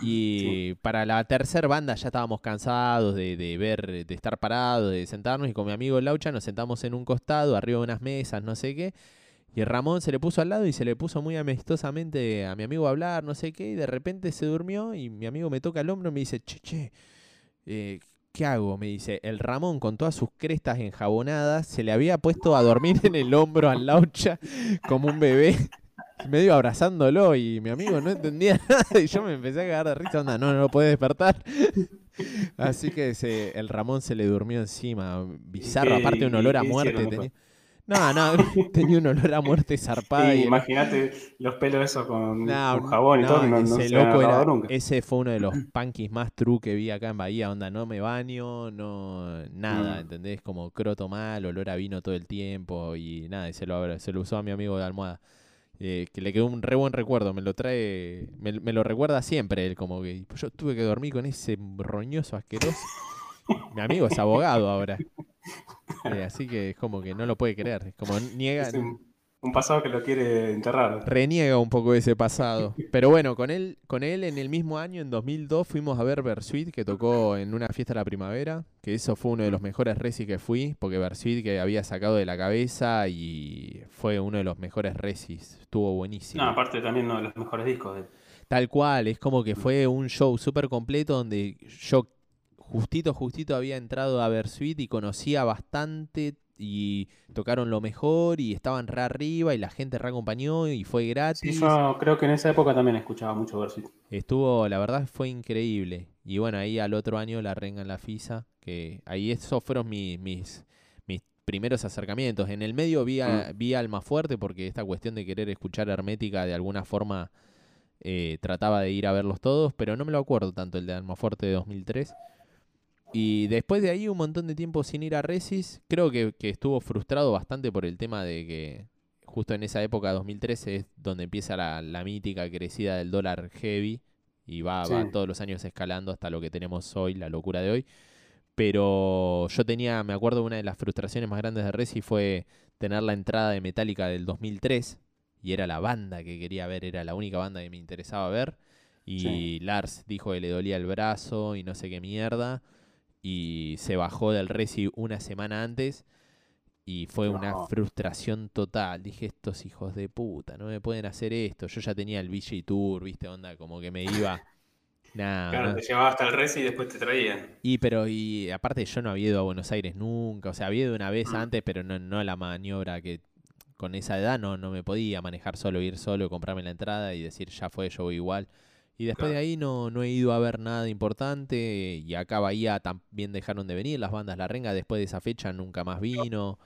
Y para la tercera banda ya estábamos cansados de, de ver, de estar parados, de sentarnos. Y con mi amigo Laucha nos sentamos en un costado, arriba de unas mesas, no sé qué. Y Ramón se le puso al lado y se le puso muy amistosamente a mi amigo a hablar, no sé qué. Y de repente se durmió y mi amigo me toca el hombro y me dice, che, che, eh, ¿qué hago? Me dice, el Ramón con todas sus crestas enjabonadas se le había puesto a dormir en el hombro al Laucha como un bebé, medio abrazándolo y mi amigo no entendía nada y yo me empecé a cagar de risa, onda, no, no lo puede despertar. Así que el Ramón se le durmió encima, bizarro, aparte un olor a muerte tenía. No, no, tenía un olor a muerte zarpada. Sí, y- Imagínate los pelos esos con, no, con jabón y todo, no, ese loco era- nunca. ese fue uno de los punkis más true que vi acá en Bahía, onda, no me baño, no, nada, Mm. ¿entendés? Como croto mal, olor a vino todo el tiempo y nada, y se lo, se lo usó a mi amigo de almohada. Eh, que le quedó un re buen recuerdo, me lo trae, me, me lo recuerda siempre él, como que yo tuve que dormir con ese roñoso asqueroso. Mi amigo es abogado ahora. Eh, así que es como que no lo puede creer. Es como niega, Es un, un pasado que lo quiere enterrar. reniega un poco ese pasado. Pero bueno, con él, con él en el mismo año, en 2002, fuimos a ver Bersuit, que tocó en una fiesta de la primavera, que eso fue uno de los mejores recis que fui, porque Bersuit que había sacado de la cabeza y fue uno de los mejores recis. Estuvo buenísimo. No, aparte también uno de los mejores discos. de- Tal cual, es como que fue un show súper completo donde yo justito, justito había entrado a Bersuit y conocía bastante y tocaron lo mejor y estaban re arriba y la gente re acompañó y fue Sí, gratis. yo creo que en esa época también escuchaba mucho Versuit. Estuvo, la verdad fue increíble. Y bueno, ahí al otro año la renga en la FISA, que ahí esos fueron mis, mis, mis primeros acercamientos. En el medio vi, a- vi Alma Fuerte porque esta cuestión de querer escuchar Hermética de alguna forma eh, trataba de ir a verlos todos, pero no me lo acuerdo tanto el de Alma Fuerte de 2003. Y después de ahí un montón de tiempo sin ir a Resis, creo que, que estuvo frustrado bastante por el tema de que justo en esa época, 2013, es donde empieza la, la mítica crecida del dólar heavy y va, va todos los años escalando hasta lo que tenemos hoy, la locura de hoy. Pero yo tenía, me acuerdo, una de las frustraciones más grandes de Resi fue tener la entrada de Metallica del 2003 y era la banda que quería ver, era la única banda que me interesaba ver. Y Sí. Lars dijo que le dolía el brazo y no sé qué mierda. Y se bajó del Resi una semana antes. Y fue una frustración total. Dije, estos hijos de puta, no me pueden hacer esto. Yo ya tenía el VJ Tour, viste, onda, como que me iba. Nah, Claro, te llevaba hasta el Resi y después te traían. Y pero, y aparte yo no había ido a Buenos Aires nunca. O sea, había ido una vez Mm. antes, pero no, no la maniobra que con esa edad no, no me podía manejar solo, ir solo, comprarme la entrada y decir, ya fue, yo voy igual. Y después de ahí no, no he ido a ver nada importante. Y acá Bahía también dejaron de venir. Las bandas La Renga después de esa fecha nunca más vino.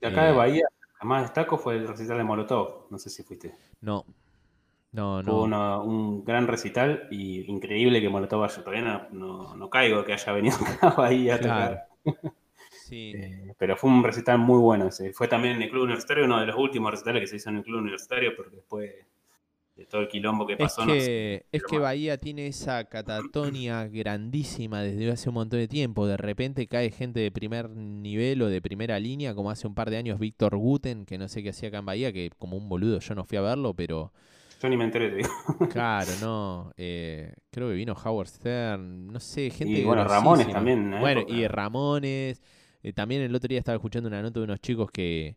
De acá Eh, de Bahía, la más destaco fue el recital de Molotov. No sé si fuiste. No, no, Fue no. una- un gran recital y increíble que Molotov haya. Todavía no, no, no caigo que haya venido acá a Bahía a Claro. tocar. Sí. Eh, pero fue un recital muy bueno ese. Fue también en el Club Universitario, uno de los últimos recitales que se hizo en el Club Universitario, porque después de todo el quilombo que Es pasó. no sé, que, es que. Bahía tiene esa catatonia grandísima desde hace un montón de tiempo. De repente cae gente de primer nivel o de primera línea, como hace un par de años Víctor Guten, que no sé qué hacía acá en Bahía, que como un boludo yo no fui a verlo, pero Yo ni me enteré, te digo. claro, no. eh, creo que vino Howard Stern, no sé, gente Y bueno, Ramones también. Bueno, época. y Ramones. eh, también el otro día estaba escuchando una nota de unos chicos que,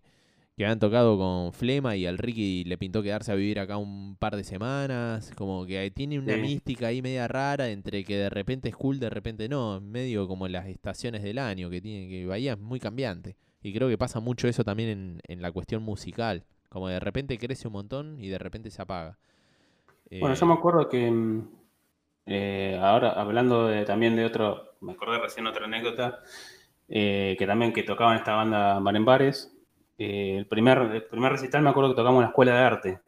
que habían tocado con Flema y al Ricky le pintó quedarse a vivir acá un par de semanas. Como que tiene una Sí. mística ahí media rara entre que de repente es cool, de repente no. Medio como las estaciones del año que tiene que Bahía es muy cambiante. Y creo que pasa mucho eso también en, en la cuestión musical. Como de repente crece un montón y de repente se apaga. Bueno, Eh, yo me acuerdo que eh, ahora hablando de- también de otro, me acordé recién otra anécdota, eh, que también que tocaban esta banda Marenbares. Eh, el, primer, el primer recital me acuerdo que tocamos en la escuela de arte.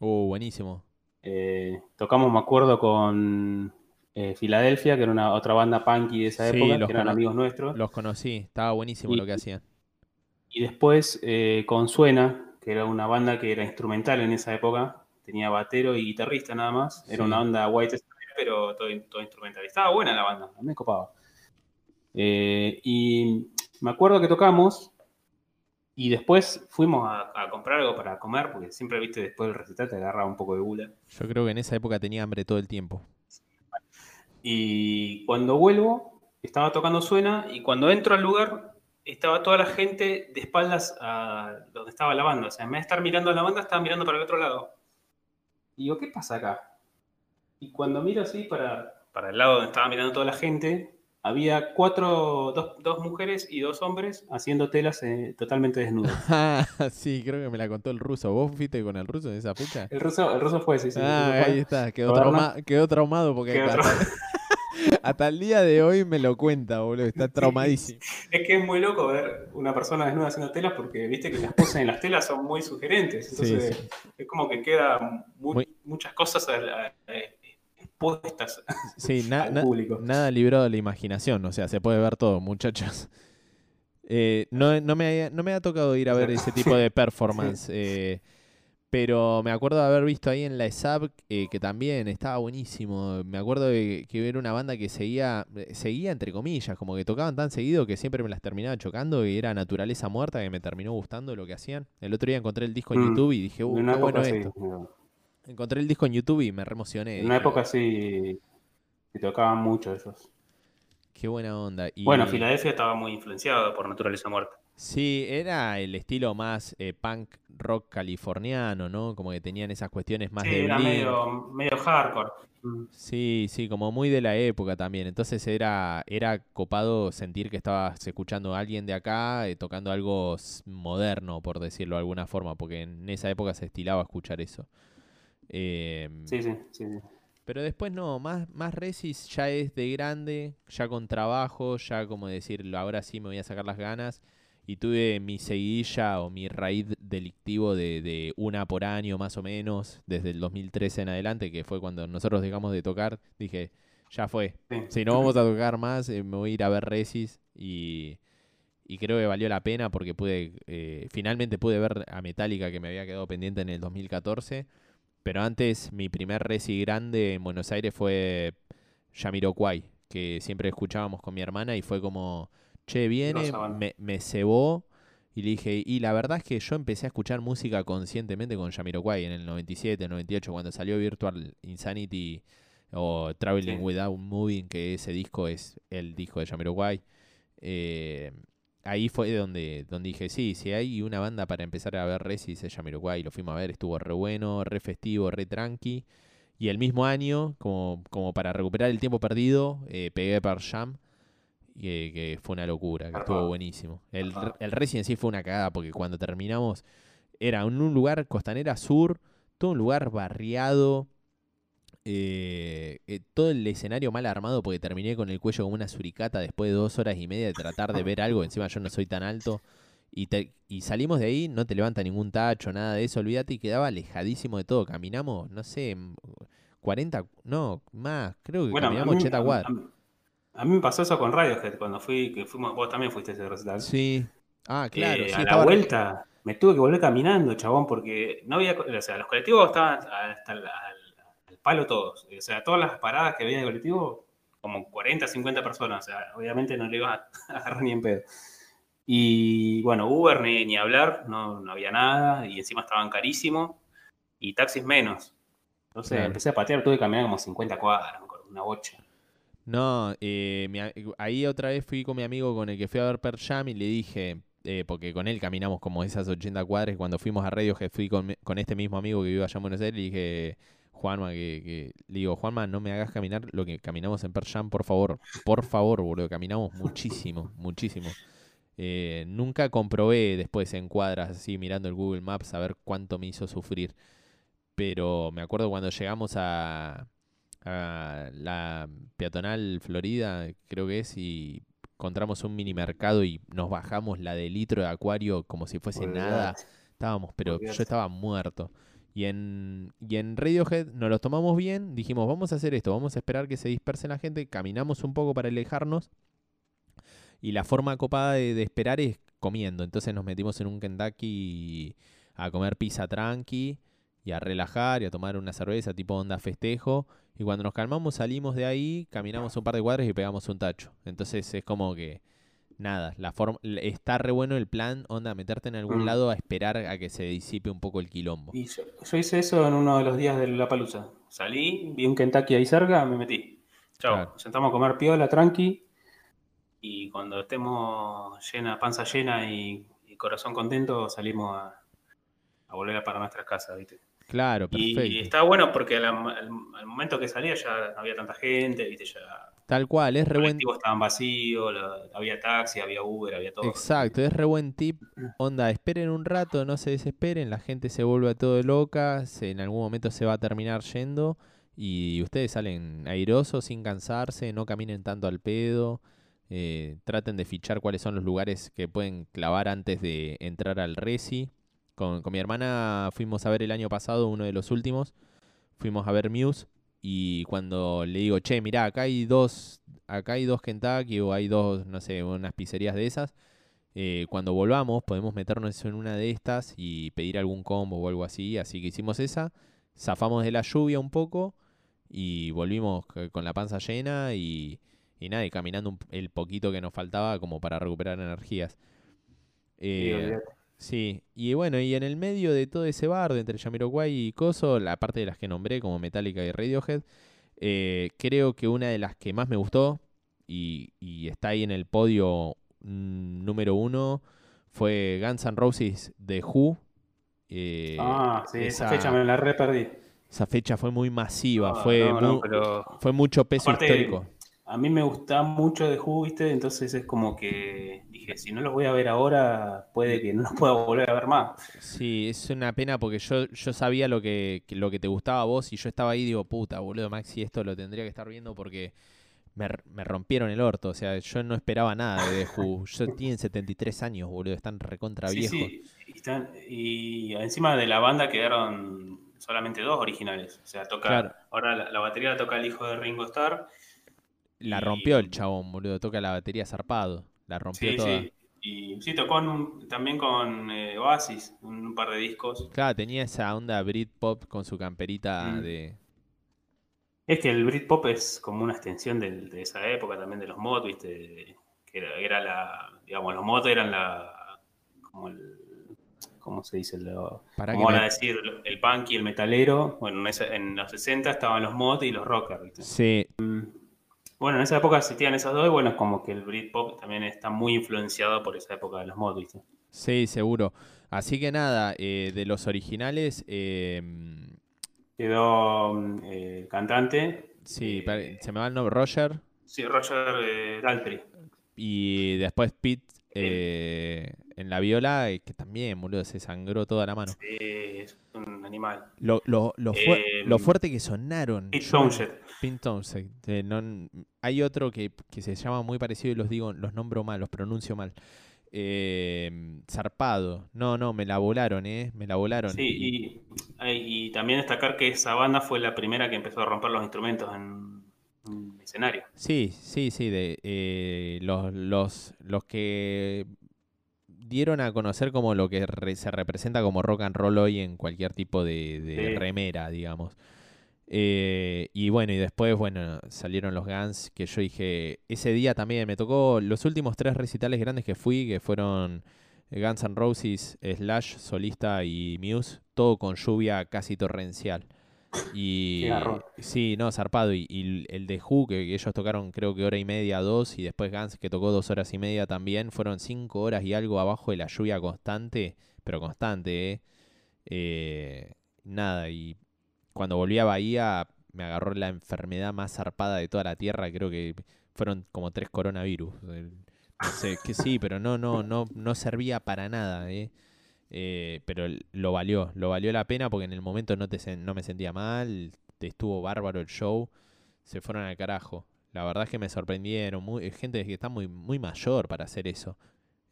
Uh, buenísimo. Eh, tocamos, me acuerdo, con eh, Filadelfia, que era una otra banda punky de esa Sí, época, los que eran amigos nuestros. Los conocí, estaba buenísimo Y- lo que hacían. Y después eh, con Suena, que era una banda que era instrumental en esa época, tenía batero y guitarrista nada más. Era Sí. una banda white pero todo, todo instrumental. Estaba buena la banda, me copaba. Eh, y me acuerdo que tocamos y después fuimos a, a comprar algo para comer, porque siempre, viste, después del recital te agarra un poco de gula. Yo creo que en esa época tenía hambre todo el tiempo. Y cuando vuelvo, estaba tocando Suena y cuando entro al lugar, estaba toda la gente de espaldas a donde estaba la banda. O sea, en vez de estar mirando a la banda, estaba mirando para el otro lado. Y digo, ¿qué pasa acá? Y cuando miro así para, para el lado donde estaba mirando toda la gente, había cuatro, dos, dos mujeres y dos hombres haciendo telas eh, totalmente desnudos. Ah, sí, creo que me la contó el ruso. ¿Vos fuiste con el ruso en esa fecha? El ruso, el ruso fue, sí, sí. Ah, fue. ahí está, quedó, trauma- quedó traumado porque Quedó hasta, hasta el día de hoy me lo cuenta, boludo. Está traumadísimo. Es que es muy loco ver una persona desnuda haciendo telas porque viste que las poses en las telas son muy sugerentes. Entonces Sí, es como que queda mu- Muy- muchas cosas a la- eh, Sí, na- al na- público. nada librado de la imaginación, o sea, se puede ver todo, muchachos. Eh, no, no me, no me ha tocado ir a ver ese tipo de performance, eh, pero me acuerdo de haber visto ahí en la ESAP eh, que también estaba buenísimo. Me acuerdo de que era una banda que seguía, seguía entre comillas, como que tocaban tan seguido que siempre me las terminaba chocando y era Naturaleza Muerta que me terminó gustando lo que hacían. El otro día encontré el disco en Mm. YouTube y dije, uh, qué bueno sí. Encontré el disco en YouTube y me reemocioné. En una época sí, tocaban mucho ellos. Qué buena onda. Y... Bueno, Filadelfia estaba muy influenciado por Naturaleza Muerta. Sí, era el estilo más eh, punk rock californiano, ¿no? Como que tenían esas cuestiones más Sí, de era medio, medio hardcore. Mm. Sí, sí, como muy de la época también. Entonces era, era copado sentir que estabas escuchando a alguien de acá eh, tocando algo moderno, por decirlo de alguna forma, porque en esa época se estilaba escuchar eso. Em, Sí, sí, sí. sí. Pero después no, más, más Resis ya es de grande, ya con trabajo, ya como decir, ahora sí me voy a sacar las ganas. Y tuve mi seguidilla o mi raíz delictivo de, de una por año más o menos, desde el 2013 en adelante, que fue cuando nosotros dejamos de tocar. Dije, ya fue. Sí. Si no vamos a tocar más, eh, me voy a ir a ver Resis. Y, y creo que valió la pena porque pude, eh, finalmente pude ver a Metallica que me había quedado pendiente en el 2014. Pero antes, mi primer reci grande en Buenos Aires fue Jamiroquai, que siempre escuchábamos con mi hermana y fue como, che, viene, me, me cebó y le dije, y la verdad es que yo empecé a escuchar música conscientemente con Jamiroquai en el 97, 98, cuando salió Virtual Insanity o Traveling Sí. Without Moving, que ese disco es el disco de Jamiroquai. Eh, ahí fue donde, donde dije, sí, si hay una banda para empezar a ver Resis es Jamiroquai, lo fuimos a ver, estuvo re bueno, re festivo, re tranqui. Y el mismo año, como, como para recuperar el tiempo perdido, eh, pegué Pearl Jam, que, que fue una locura, que estuvo buenísimo. El, el Resi en sí fue una cagada, porque cuando terminamos era en un lugar costanera sur, todo un lugar barriado, eh, eh, todo el escenario mal armado, porque terminé con el cuello como una suricata después de dos horas y media de tratar de ver algo, encima yo no soy tan alto. Y, te- y salimos de ahí, no te levanta ningún tacho, nada de eso, olvídate, y quedaba alejadísimo de todo. Caminamos, no sé, m- 40, no, más, creo que Bueno, caminamos mí, 80 a mí- cuadras. a a mí me pasó eso con Radiohead cuando fui, que fuimos, vos también fuiste a ese recital. Sí. Ah, claro, Eh, sí, a la re- vuelta me tuve que volver caminando, chabón, porque no había, o sea, los colectivos estaban hasta al, al palo todos. O sea, todas las paradas que había de colectivo, como 40, 50 personas. O sea, obviamente no le iba a agarrar ni en pedo. Y bueno, Uber ni, ni hablar, no, no había nada, y encima estaban carísimos, y taxis menos. Entonces Claro. empecé a patear, tuve que caminar como 50 cuadras, acuerdo, una bocha. No, eh, mi ahí otra vez fui con mi amigo con el que fui a ver Pearl Jam y le dije, eh, porque con él caminamos como esas 80 cuadras, cuando fuimos a Radiohead fui con, con este mismo amigo que vive allá en Buenos Aires y dije, Juanma, que, que- le digo, Juanma, no me hagas caminar lo que caminamos en Pearl Jam, por favor, por favor, boludo, caminamos muchísimo, muchísimo. Eh, nunca comprobé después en cuadras, así mirando el Google Maps, a ver cuánto me hizo sufrir. Pero me acuerdo cuando llegamos a, a la peatonal Florida, creo que es, y encontramos un mini mercado y nos bajamos la de litro de acuario como si fuese nada. Estábamos, pero Olvidate. yo estaba muerto. Y en, y en Radiohead nos lo tomamos bien, dijimos, vamos a hacer esto, vamos a esperar que se disperse la gente, caminamos un poco para alejarnos. Y la forma copada de, de esperar es comiendo. Entonces nos metimos en un Kentucky a comer pizza tranqui y a relajar y a tomar una cerveza tipo onda festejo. Y cuando nos calmamos salimos de ahí, caminamos un par de cuadras y pegamos un tacho. Entonces es como que nada, la forma está re bueno el plan, onda meterte en algún Mm. lado a esperar a que se disipe un poco el quilombo. Y yo, yo hice eso en uno de los días de la palusa. Salí, vi un Kentucky ahí cerca, me metí. Chao, Claro. sentamos a comer piola, tranqui. Y cuando estemos llena, panza llena y, y corazón contento, salimos a, a volver para nuestras casas, ¿viste? Claro, Y perfecto. está bueno porque al, al- al momento que salía ya no había tanta gente, ¿viste? Ya Tal cual, es re buen colectivos estaban vacíos, había taxi, había Uber, había todo. Exacto, es re buen tip. Onda, esperen un rato, no se desesperen, la gente se vuelve todo loca, se, en algún momento se va a terminar yendo y ustedes salen airosos, sin cansarse, no caminen tanto al pedo, eh, traten de fichar cuáles son los lugares que pueden clavar antes de entrar al Resi. Con, con mi hermana fuimos a ver el año pasado, uno de los últimos, fuimos a ver Muse y cuando le digo, che, mirá, acá hay dos, acá hay dos Kentucky o hay dos, no sé, unas pizzerías de esas. eh, cuando volvamos podemos meternos en una de estas y pedir algún combo o algo así. Así que hicimos esa, zafamos de la lluvia un poco y volvimos con la panza llena y, y nada, y caminando un- el poquito que nos faltaba como para recuperar energías. Eh. Sí, y bueno, y en el medio de todo ese bardo entre Jamiroquai y Coso, la parte de las que nombré como Metallica y Radiohead, eh, creo que una de las que más me gustó y, y está ahí en el podio mm, número uno fue Guns N' Roses de Who. Eh, ah, sí, esa, esa, fecha me la re perdí. esa fecha fue muy masiva, No, fue, no, no, mu- pero fue mucho peso aparte, histórico. A mí me gusta mucho de Who, ¿viste? Entonces es como que dije, si no los voy a ver ahora, puede que no los pueda volver a ver más. Sí, es una pena porque yo, yo sabía lo que, que lo que te gustaba a vos y yo estaba ahí digo, puta, boludo, Maxi, esto lo tendría que estar viendo porque me, me rompieron el orto. O sea, yo no esperaba nada de The Who. Yo tienen 73 años, boludo, están recontra Sí, viejos. sí, y, están- y encima de la banda quedaron solamente dos originales. O sea, toca, Claro. ahora la, la batería la toca el hijo de Ringo Starr. La y- rompió el chabón, boludo, toca la batería zarpado. La rompió Sí, toda. sí. Y sí, tocó un- también con eh, Oasis, un, un par de discos. Claro, tenía esa onda Britpop con su camperita Mm. de... Es que el Britpop es como una extensión de, esa época también de los mods, ¿viste? Que era, era la, digamos, los mods eran la, como el, ¿cómo se dice? Lo, Para como van me- a decir, el punk y el metalero. Bueno, en, los 60 estaban los mods y los rockers, ¿viste? Sí, Bueno, en esa época existían esos dos y bueno, es como que el Britpop también está muy influenciado por esa época de los mods, ¿viste? sí, seguro. Así que nada, eh, de los originales, eh, Quedó mm, eh, el cantante, sí, Eh, se me va el nombre, Roger, sí, Roger Daltrey. y después Pete en la viola, que también, boludo, se sangró toda la mano. Sí, Lo, lo, lo, fu- Eh, lo fuerte que sonaron. Pete Townshend, eh, no- hay otro que, que se llama muy parecido y los digo, los nombro mal, los pronuncio mal. Eh, zarpado. No, no, me la volaron, ¿eh? Me la volaron. Sí, y, y también destacar que esa banda fue la primera que empezó a romper los instrumentos en, en escenario. Sí, sí, sí. De, eh, los, los, los que dieron a conocer como lo que re- se representa como rock and roll hoy en cualquier tipo de, de Sí. remera, digamos. Eh, y bueno, y después, bueno, salieron los Guns, que yo dije, ese día también me tocó los últimos tres recitales grandes que fui, que fueron Guns N' Roses, Slash, solista y Muse, todo con lluvia casi torrencial. Y sí, no, zarpado. Y, y el de Who, que ellos tocaron creo que hora y media, dos, y después Guns, que tocó dos horas y media también, fueron cinco horas y algo abajo de la lluvia constante, pero constante, ¿eh? Eh, nada, y cuando volví a Bahía me agarró la enfermedad más zarpada de toda la tierra, creo que fueron como tres coronavirus. No sé, que sí, pero no, no, no, no servía para nada, ¿eh? Eh, pero lo valió, lo valió la pena porque en el momento no, te, no me sentía mal, te estuvo bárbaro el show, se fueron al carajo. La verdad es que me sorprendieron, muy, gente que está muy, muy mayor para hacer eso.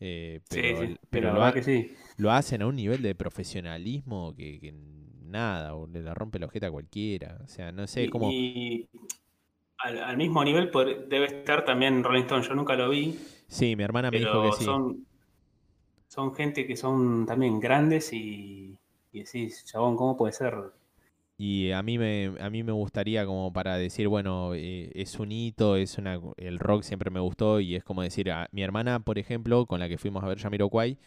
Eh, pero sí, sí, pero lo, verdad ha- que sí. lo hacen a un nivel de profesionalismo que, que nada, o le la rompe la ojeta a cualquiera. O sea, no sé cómo. y al, al mismo nivel debe estar también Rolling Stone. Yo nunca lo vi, Sí, mi hermana me dijo que sí. Son, gente que son también grandes y, y decís, chabón, ¿cómo puede ser? Y a mí me, a mí me gustaría como para decir, bueno, eh, es un hito, es una, el rock siempre me gustó y es como decir, a, mi hermana, por ejemplo, con la que fuimos a ver Jamiroquai,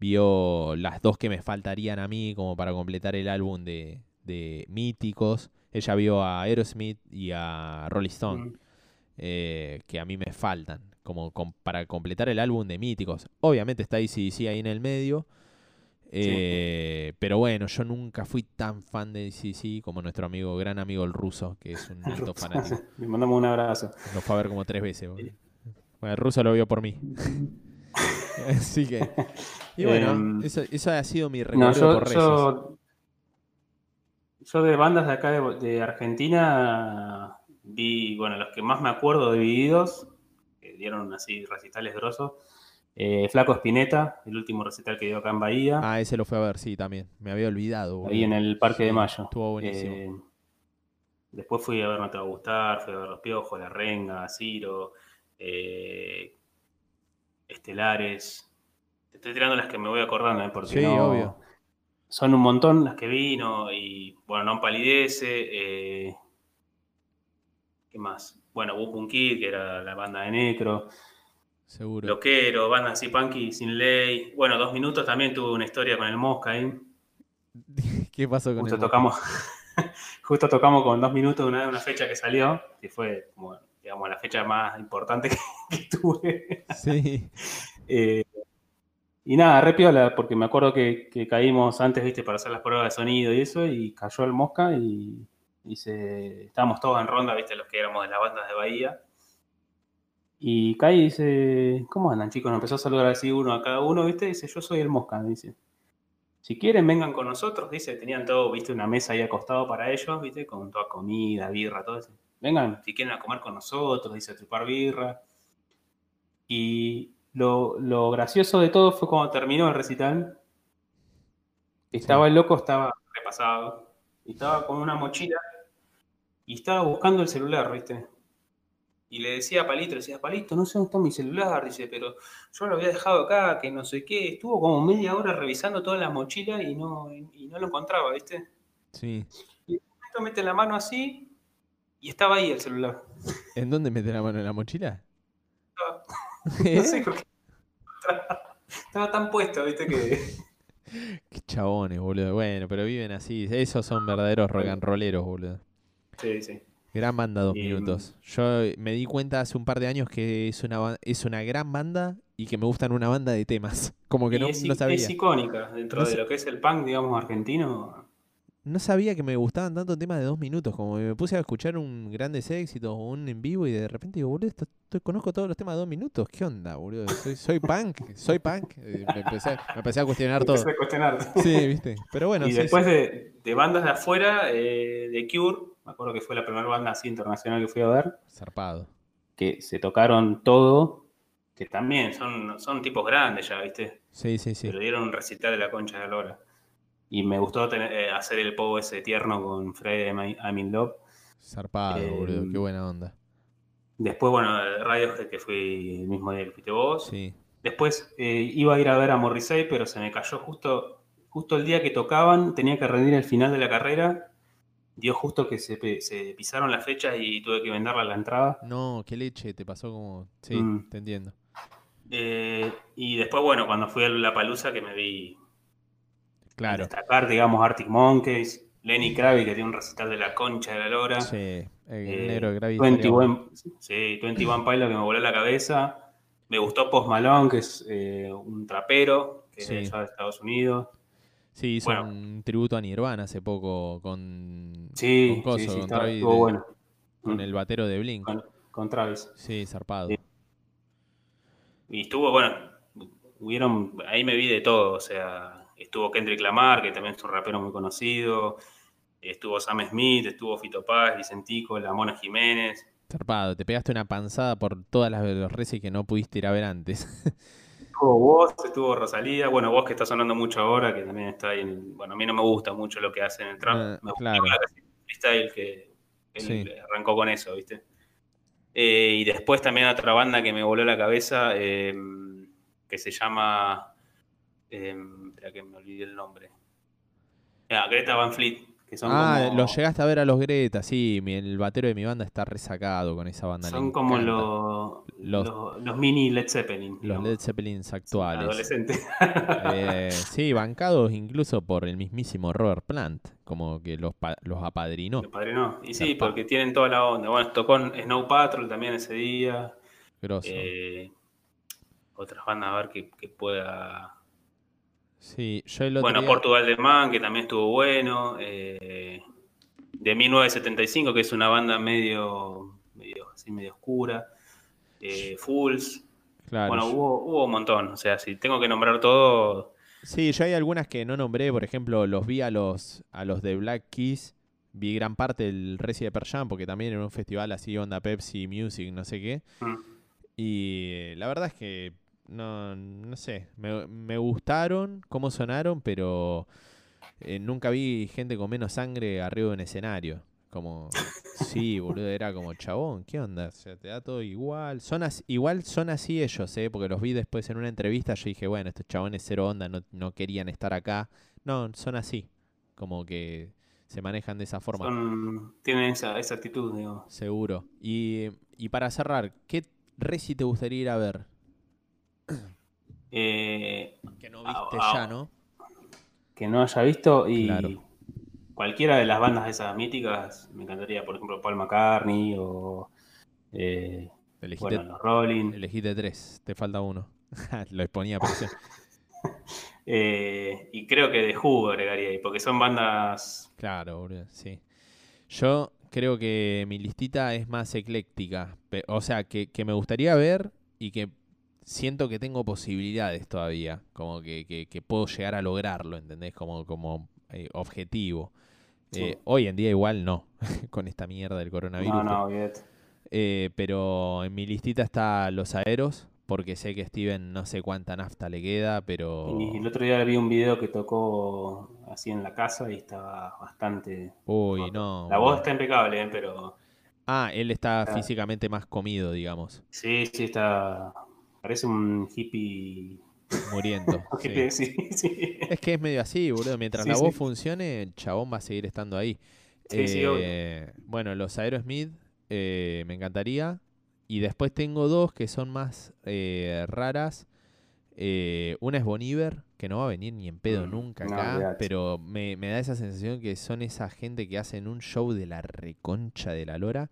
vio las dos que me faltarían a mí como para completar el álbum de, de míticos. Ella vio a Aerosmith y a Rolling Stone. Mm. eh, que a mí me faltan, como com- para completar el álbum de míticos. Obviamente está ACDC ahí en el medio, eh, pero bueno, yo nunca fui tan fan de ACDC como nuestro amigo, gran amigo el ruso, que es un alto fanático. Le mandamos un abrazo. Lo fue a ver como tres veces. boludo. Bueno, el ruso lo vio por mí. Así que... Y bueno, Em, eso, eso ha sido mi No, recorrido yo, por Reyes. yo, yo de bandas de acá de, de Argentina vi, bueno, los que más me acuerdo Divididos, que dieron así recitales grosos. eh, Flaco Espineta, el último recital que dio acá en Bahía, Ah, ese lo fue a ver, sí, también. Me había olvidado. ahí en el Parque de Mayo. Estuvo buenísimo. Eh, después fui a ver No Te Va a Gustar, fui a ver Los Piojos, La Renga, Ciro, eh, Estelares. Te estoy tirando las que me voy acordando, porque Sí, no- obvio. son un montón las que vino y bueno, no palidece. ¿Qué más? Bueno, Wukun Kid, que era la banda de Necro. Seguro. Loquero, banda así punky, sin ley. Bueno, dos minutos también tuve una historia con el Mosca ahí. ¿Qué pasó con Justo el tocamos, justo tocamos con dos minutos de una, una fecha que salió, que fue como, digamos, la fecha más importante que, que tuve. Sí. Eh, y nada, re piola, porque me acuerdo que, que caímos antes, viste, para hacer las pruebas de sonido y eso, y cayó el mosca y, y se, estábamos todos en ronda, viste, los que éramos de las bandas de Bahía. Y y dice, ¿cómo andan chicos? Nos empezó a saludar así uno a cada uno, viste, dice, yo soy el mosca, dice. Si quieren, vengan con nosotros, dice, tenían todo, viste, una mesa ahí acostado para ellos, viste, con toda comida, birra, todo eso. Vengan, si quieren a comer con nosotros, dice, a tripar birra. Y lo, lo gracioso de todo fue cuando terminó el recital. Estaba el loco, estaba repasado. Estaba con una mochila y estaba buscando el celular, ¿viste? Y le decía a Palito, le decía, Palito, no sé dónde está mi celular, dice, pero yo lo había dejado acá, que no sé qué. Estuvo como media hora revisando toda la mochila y no, y no lo encontraba, ¿viste? Sí. Esto mete la mano así y estaba ahí el celular. ¿En dónde metes la mano en la mochila? No ¿Eh? sé por qué. Estaba tan puesto, viste, que. Qué chabones, boludo. Bueno, pero viven así. Esos son verdaderos rock and rolleros, boludo. Sí, sí. Gran banda, dos Y- minutos. Yo me di cuenta hace un par de años que es una, es una gran banda y que me gustan una banda de temas. Como que no, es, no sabía. es icónica dentro No de sé- lo que es el punk, digamos, argentino. No sabía que me gustaban tanto temas de dos minutos. Como me puse a escuchar un grandes éxitos o un en vivo y de repente digo, boludo, esto, esto- conozco todos los temas de dos minutos. ¿Qué onda, boludo? Soy, soy punk, soy punk. Me empecé, me empecé a cuestionar todo. Empecé a cuestionar. Sí, viste. Pero bueno, y sí, después sí. De, de bandas de afuera, eh, de Cure, me acuerdo que fue la primera banda así internacional que fui a ver, Zarpado. que se tocaron todo, que también son, son tipos grandes ya, ¿viste? Sí, sí, sí. Pero dieron un recital de la concha de la lora. Y me gustó tener- eh, hacer el pogo ese tierno con Friday I'm in Love. Zarpado, Eh, boludo. Qué buena onda. Después, bueno, Radiohead, que fui el mismo día que fuiste vos. Sí. Después eh, iba a ir a ver a Morrissey, pero se me cayó justo, justo el día que tocaban, tenía que rendir el final de la carrera. Dio justo que se, pisaron las fechas y tuve que venderla la entrada. No, qué leche, te pasó como. Sí, Mm. te entiendo. Eh, y después, bueno, cuando fui a La Palusa, que me vi Claro. destacar, digamos, Arctic Monkeys, Lenny Kravitz, que tiene un recital de la concha de la lora. Sí, el Eh, negro de estaría 21, bueno. sí, 21 Pilot que me voló la cabeza. Me gustó Post Malone, que es eh, un trapero, que Sí. es de Estados Unidos. Sí, hizo bueno. un tributo a Nirvana hace poco con. Sí, con Coso, sí, sí, con Travis estuvo de- bueno. Con Mm, el batero de Blink. con, con Travis. Sí, zarpado. Sí. Y estuvo, bueno, hubieron, ahí me vi de todo, o sea, estuvo Kendrick Lamar, que también es un rapero muy conocido, estuvo Sam Smith, estuvo Fito Paz, Vicentico, La Mona Jiménez, Zarpado. Te pegaste una panzada por todas las los reces que no pudiste ir a ver antes. estuvo vos, estuvo Rosalía, bueno, vos que está sonando mucho ahora, que también está ahí, en- bueno, a mí no me gusta mucho lo que hace en el trap, Ah, me gusta claro. la freestyle que él Sí. arrancó con eso, ¿viste? Eh, y después también otra banda que me voló la cabeza, eh, que se llama. Eh, espera que me olvidé el nombre. Ah, Greta Van Fleet, que son ah, como. los llegaste a ver a los Greta, sí. mi- el batero de mi banda está resacado con esa banda. Son como los, Los- mini Led Zeppelin. Los. Led Zeppelins actuales. Adolescentes. Eh, sí, bancados incluso por el mismísimo Robert Plant, como que los, los apadrinó. Los padrinos. Y sí, porque tienen toda la onda. Bueno, tocó Snow Patrol también ese día. Grosso. Eh, otras bandas a ver que, que pueda. Sí, yo el otro Bueno, día- Portugal de Man, que también estuvo bueno. eh, de 1975, que es una banda medio, medio, así, medio oscura. eh, Fools. Claro, bueno, hubo, hubo un montón. O sea, si tengo que nombrar todo. Sí, yo hay algunas que no nombré, por ejemplo, los vi a los, a los de Black Keys, vi gran parte del Resi de Pearl Jam, porque también era un festival así, onda Pepsi Music, no sé qué. mm, Y eh, la verdad es que, no, no sé, me, me gustaron cómo sonaron, pero eh, nunca vi gente con menos sangre arriba de un escenario. Como, sí, boludo, era como, chabón, ¿qué onda? O sea, te da todo igual. Son as- igual son así ellos, ¿eh? Porque los vi después en una entrevista, yo dije, bueno, estos chabones cero onda, no, no querían estar acá. No, son así. Como que se manejan de esa forma. son- tienen esa, esa actitud, digo. Seguro. Y, y para cerrar, ¿qué reci te gustaría ir a ver? Eh, Que no viste ah. ya, ¿no? que no haya visto y Claro. cualquiera de las bandas esas míticas, me encantaría, por ejemplo, Paul McCartney o eh, bueno, los Rolling. elegiste tres, te falta uno. Lo exponía a presión. Eh, y creo que de Who agregaría ahí, porque son bandas. Claro, boludo, sí. Yo creo que mi listita es más ecléctica. O sea, que, que me gustaría ver y que siento que tengo posibilidades todavía. Como que, que- que puedo llegar a lograrlo, ¿entendés? Como, como eh, objetivo. Eh, Sí. hoy en día igual no, con esta mierda del coronavirus. No, no, olvídate. Eh, pero en mi listita está Los Aeros, porque sé que Steven no sé cuánta nafta le queda, pero... Y el otro día vi un video que tocó así en la casa y estaba bastante. Uy, no. La voz está impecable, ¿eh? pero Ah, él está físicamente más comido, digamos. sí, sí está. Parece un hippie. Muriendo. sí. hippie, sí, sí. Es que es medio así, boludo. Mientras la voz funcione, el chabón va a seguir estando ahí. Sí, sí, obvio. Eh, bueno, los Aerosmith eh, me encantaría. Y después tengo dos que son más eh, raras. Eh, una es Boniver, que no va a venir ni en pedo Mm, nunca acá, pero me, me da esa sensación que son esa gente que hacen un show de la reconcha de la lora.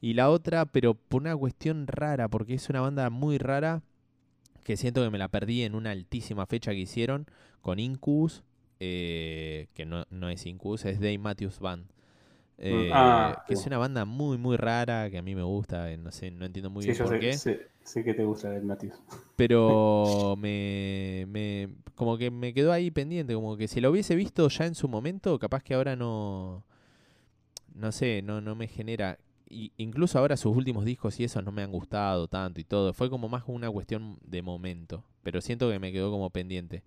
Y la otra, pero por una cuestión rara, porque es una banda muy rara, que siento que me la perdí en una altísima fecha que hicieron con Incubus, eh, que no, no es Incubus, es Dave Matthews Band. Eh, ah, que sí. es una banda muy, muy rara, que a mí me gusta, eh, no sé, no entiendo muy Sí, bien yo por sé, qué. sé, sé que te gusta el Matthews. Pero me, me. Como que me quedó ahí pendiente. Como que si lo hubiese visto ya en su momento, capaz que ahora no. No sé, no, no me genera. Y- incluso ahora sus últimos discos y esos no me han gustado tanto y todo. Fue como más una cuestión de momento. Pero siento que me quedó como pendiente.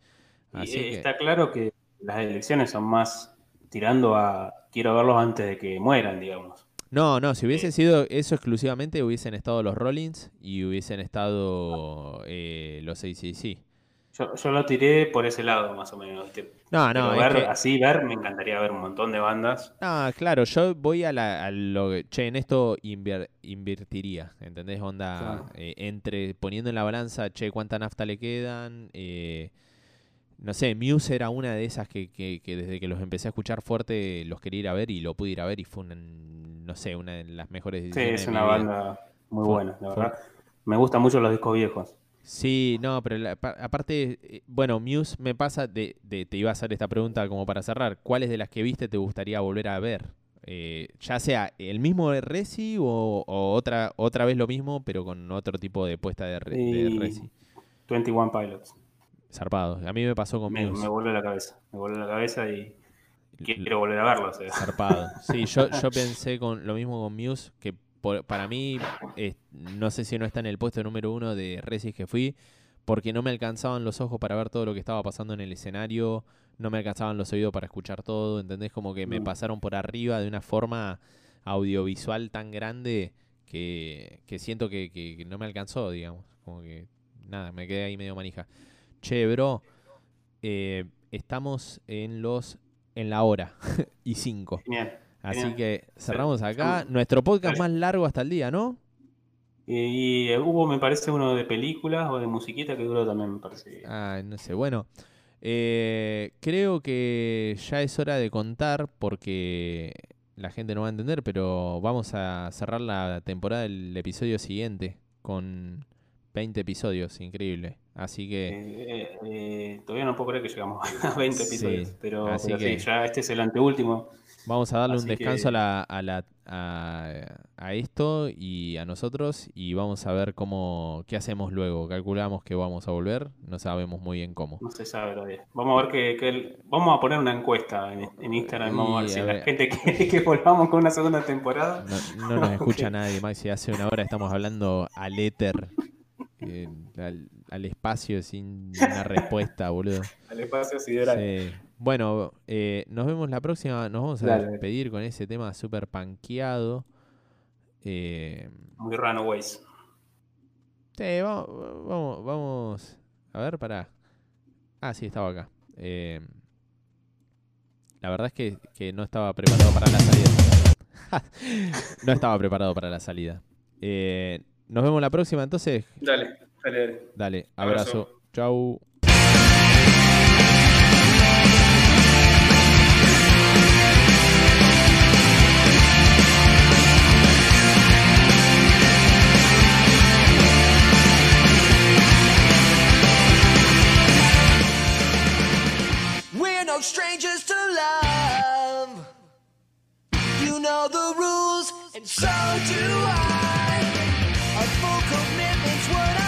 Y, Así eh, que. Está claro que las elecciones son más tirando a quiero verlos antes de que mueran, digamos. No, no, si hubiese Eh. sido eso exclusivamente, hubiesen estado los Rollins y hubiesen estado eh, los ACC. Yo, yo lo tiré por ese lado, más o menos. No, no, es ver, que- así ver, me encantaría ver un montón de bandas. Ah, claro, yo voy a, la, a lo que, che, en esto inver- invertiría, ¿entendés? Onda, Claro. eh, entre poniendo en la balanza, che, cuánta nafta le quedan, eh, no sé, Muse era una de esas que, que, que desde que los empecé a escuchar fuerte los quería ir a ver y lo pude ir a ver y fue una, no sé, una de las mejores Sí, es una banda muy Fue- buena, la fue- verdad. Me gustan mucho los discos viejos. Sí, no, pero la- pa- aparte, eh, bueno, Muse me pasa, de, de- te iba a hacer esta pregunta como para cerrar, ¿cuáles de las que viste te gustaría volver a ver? Eh, ya sea el mismo de Resi o, o otra, otra vez lo mismo, pero con otro tipo de puesta de, de Y- Resi. 21 Pilots. Zarpado. A mí me pasó con Me, Muse. me volvió la cabeza. Me volvió la cabeza y quiero volver a verlo. o sea. Zarpado. Sí, yo, yo pensé con lo mismo con Muse, que por- para mí, eh, no sé si no está en el puesto número uno de Resis que fui, porque no me alcanzaban los ojos para ver todo lo que estaba pasando en el escenario, no me alcanzaban los oídos para escuchar todo, ¿entendés? Como que me Mm. pasaron por arriba de una forma audiovisual tan grande que, que siento que, que- que no me alcanzó, digamos. Como que, nada, me quedé ahí medio manija. Che, bro, eh, estamos en los en la hora y cinco. Genial. Así Genial. que cerramos acá. Estamos- Nuestro podcast más largo hasta el día, ¿no? Y, y, eh, hubo, me parece, uno de películas o de musiquita que duró también, me parece. Ah, no sé. Bueno, eh, creo que ya es hora de contar porque la gente no va a entender, pero vamos a cerrar la temporada del episodio siguiente con 20 episodios, increíble. Así que Eh, eh, eh, todavía no puedo creer que llegamos a 20 Sí, episodios, pero, así pero que- sí, ya este es el anteúltimo. Vamos a darle un descanso que- a, la, a, la- a, a esto y a nosotros y vamos a ver cómo qué hacemos luego. Calculamos que vamos a volver, no sabemos muy bien cómo. No se sabe todavía. Vamos a ver que, que el- vamos a poner una encuesta en, en Instagram. Vamos a ver si la gente quiere que volvamos con una segunda temporada. No, no nos escucha Ok. nadie, Maxi. Hace una hora estamos hablando al éter, eh, al, al espacio sin una respuesta, boludo. Al espacio sideral. Sí. Bueno, eh, nos vemos la próxima. Nos vamos a Dale. despedir con ese tema súper panqueado. Eh, Muy Runaways. sí, vamos, vamos, vamos. A ver, pará. Ah, sí, estaba acá. Eh, la verdad es que, que no estaba preparado para la salida. no estaba preparado para la salida. Eh, nos vemos la próxima, entonces. Dale, dale, dale. Dale, abrazo. Abrazo. Chau. Strangers to love. You know the rules, and so do I. A full commitment's what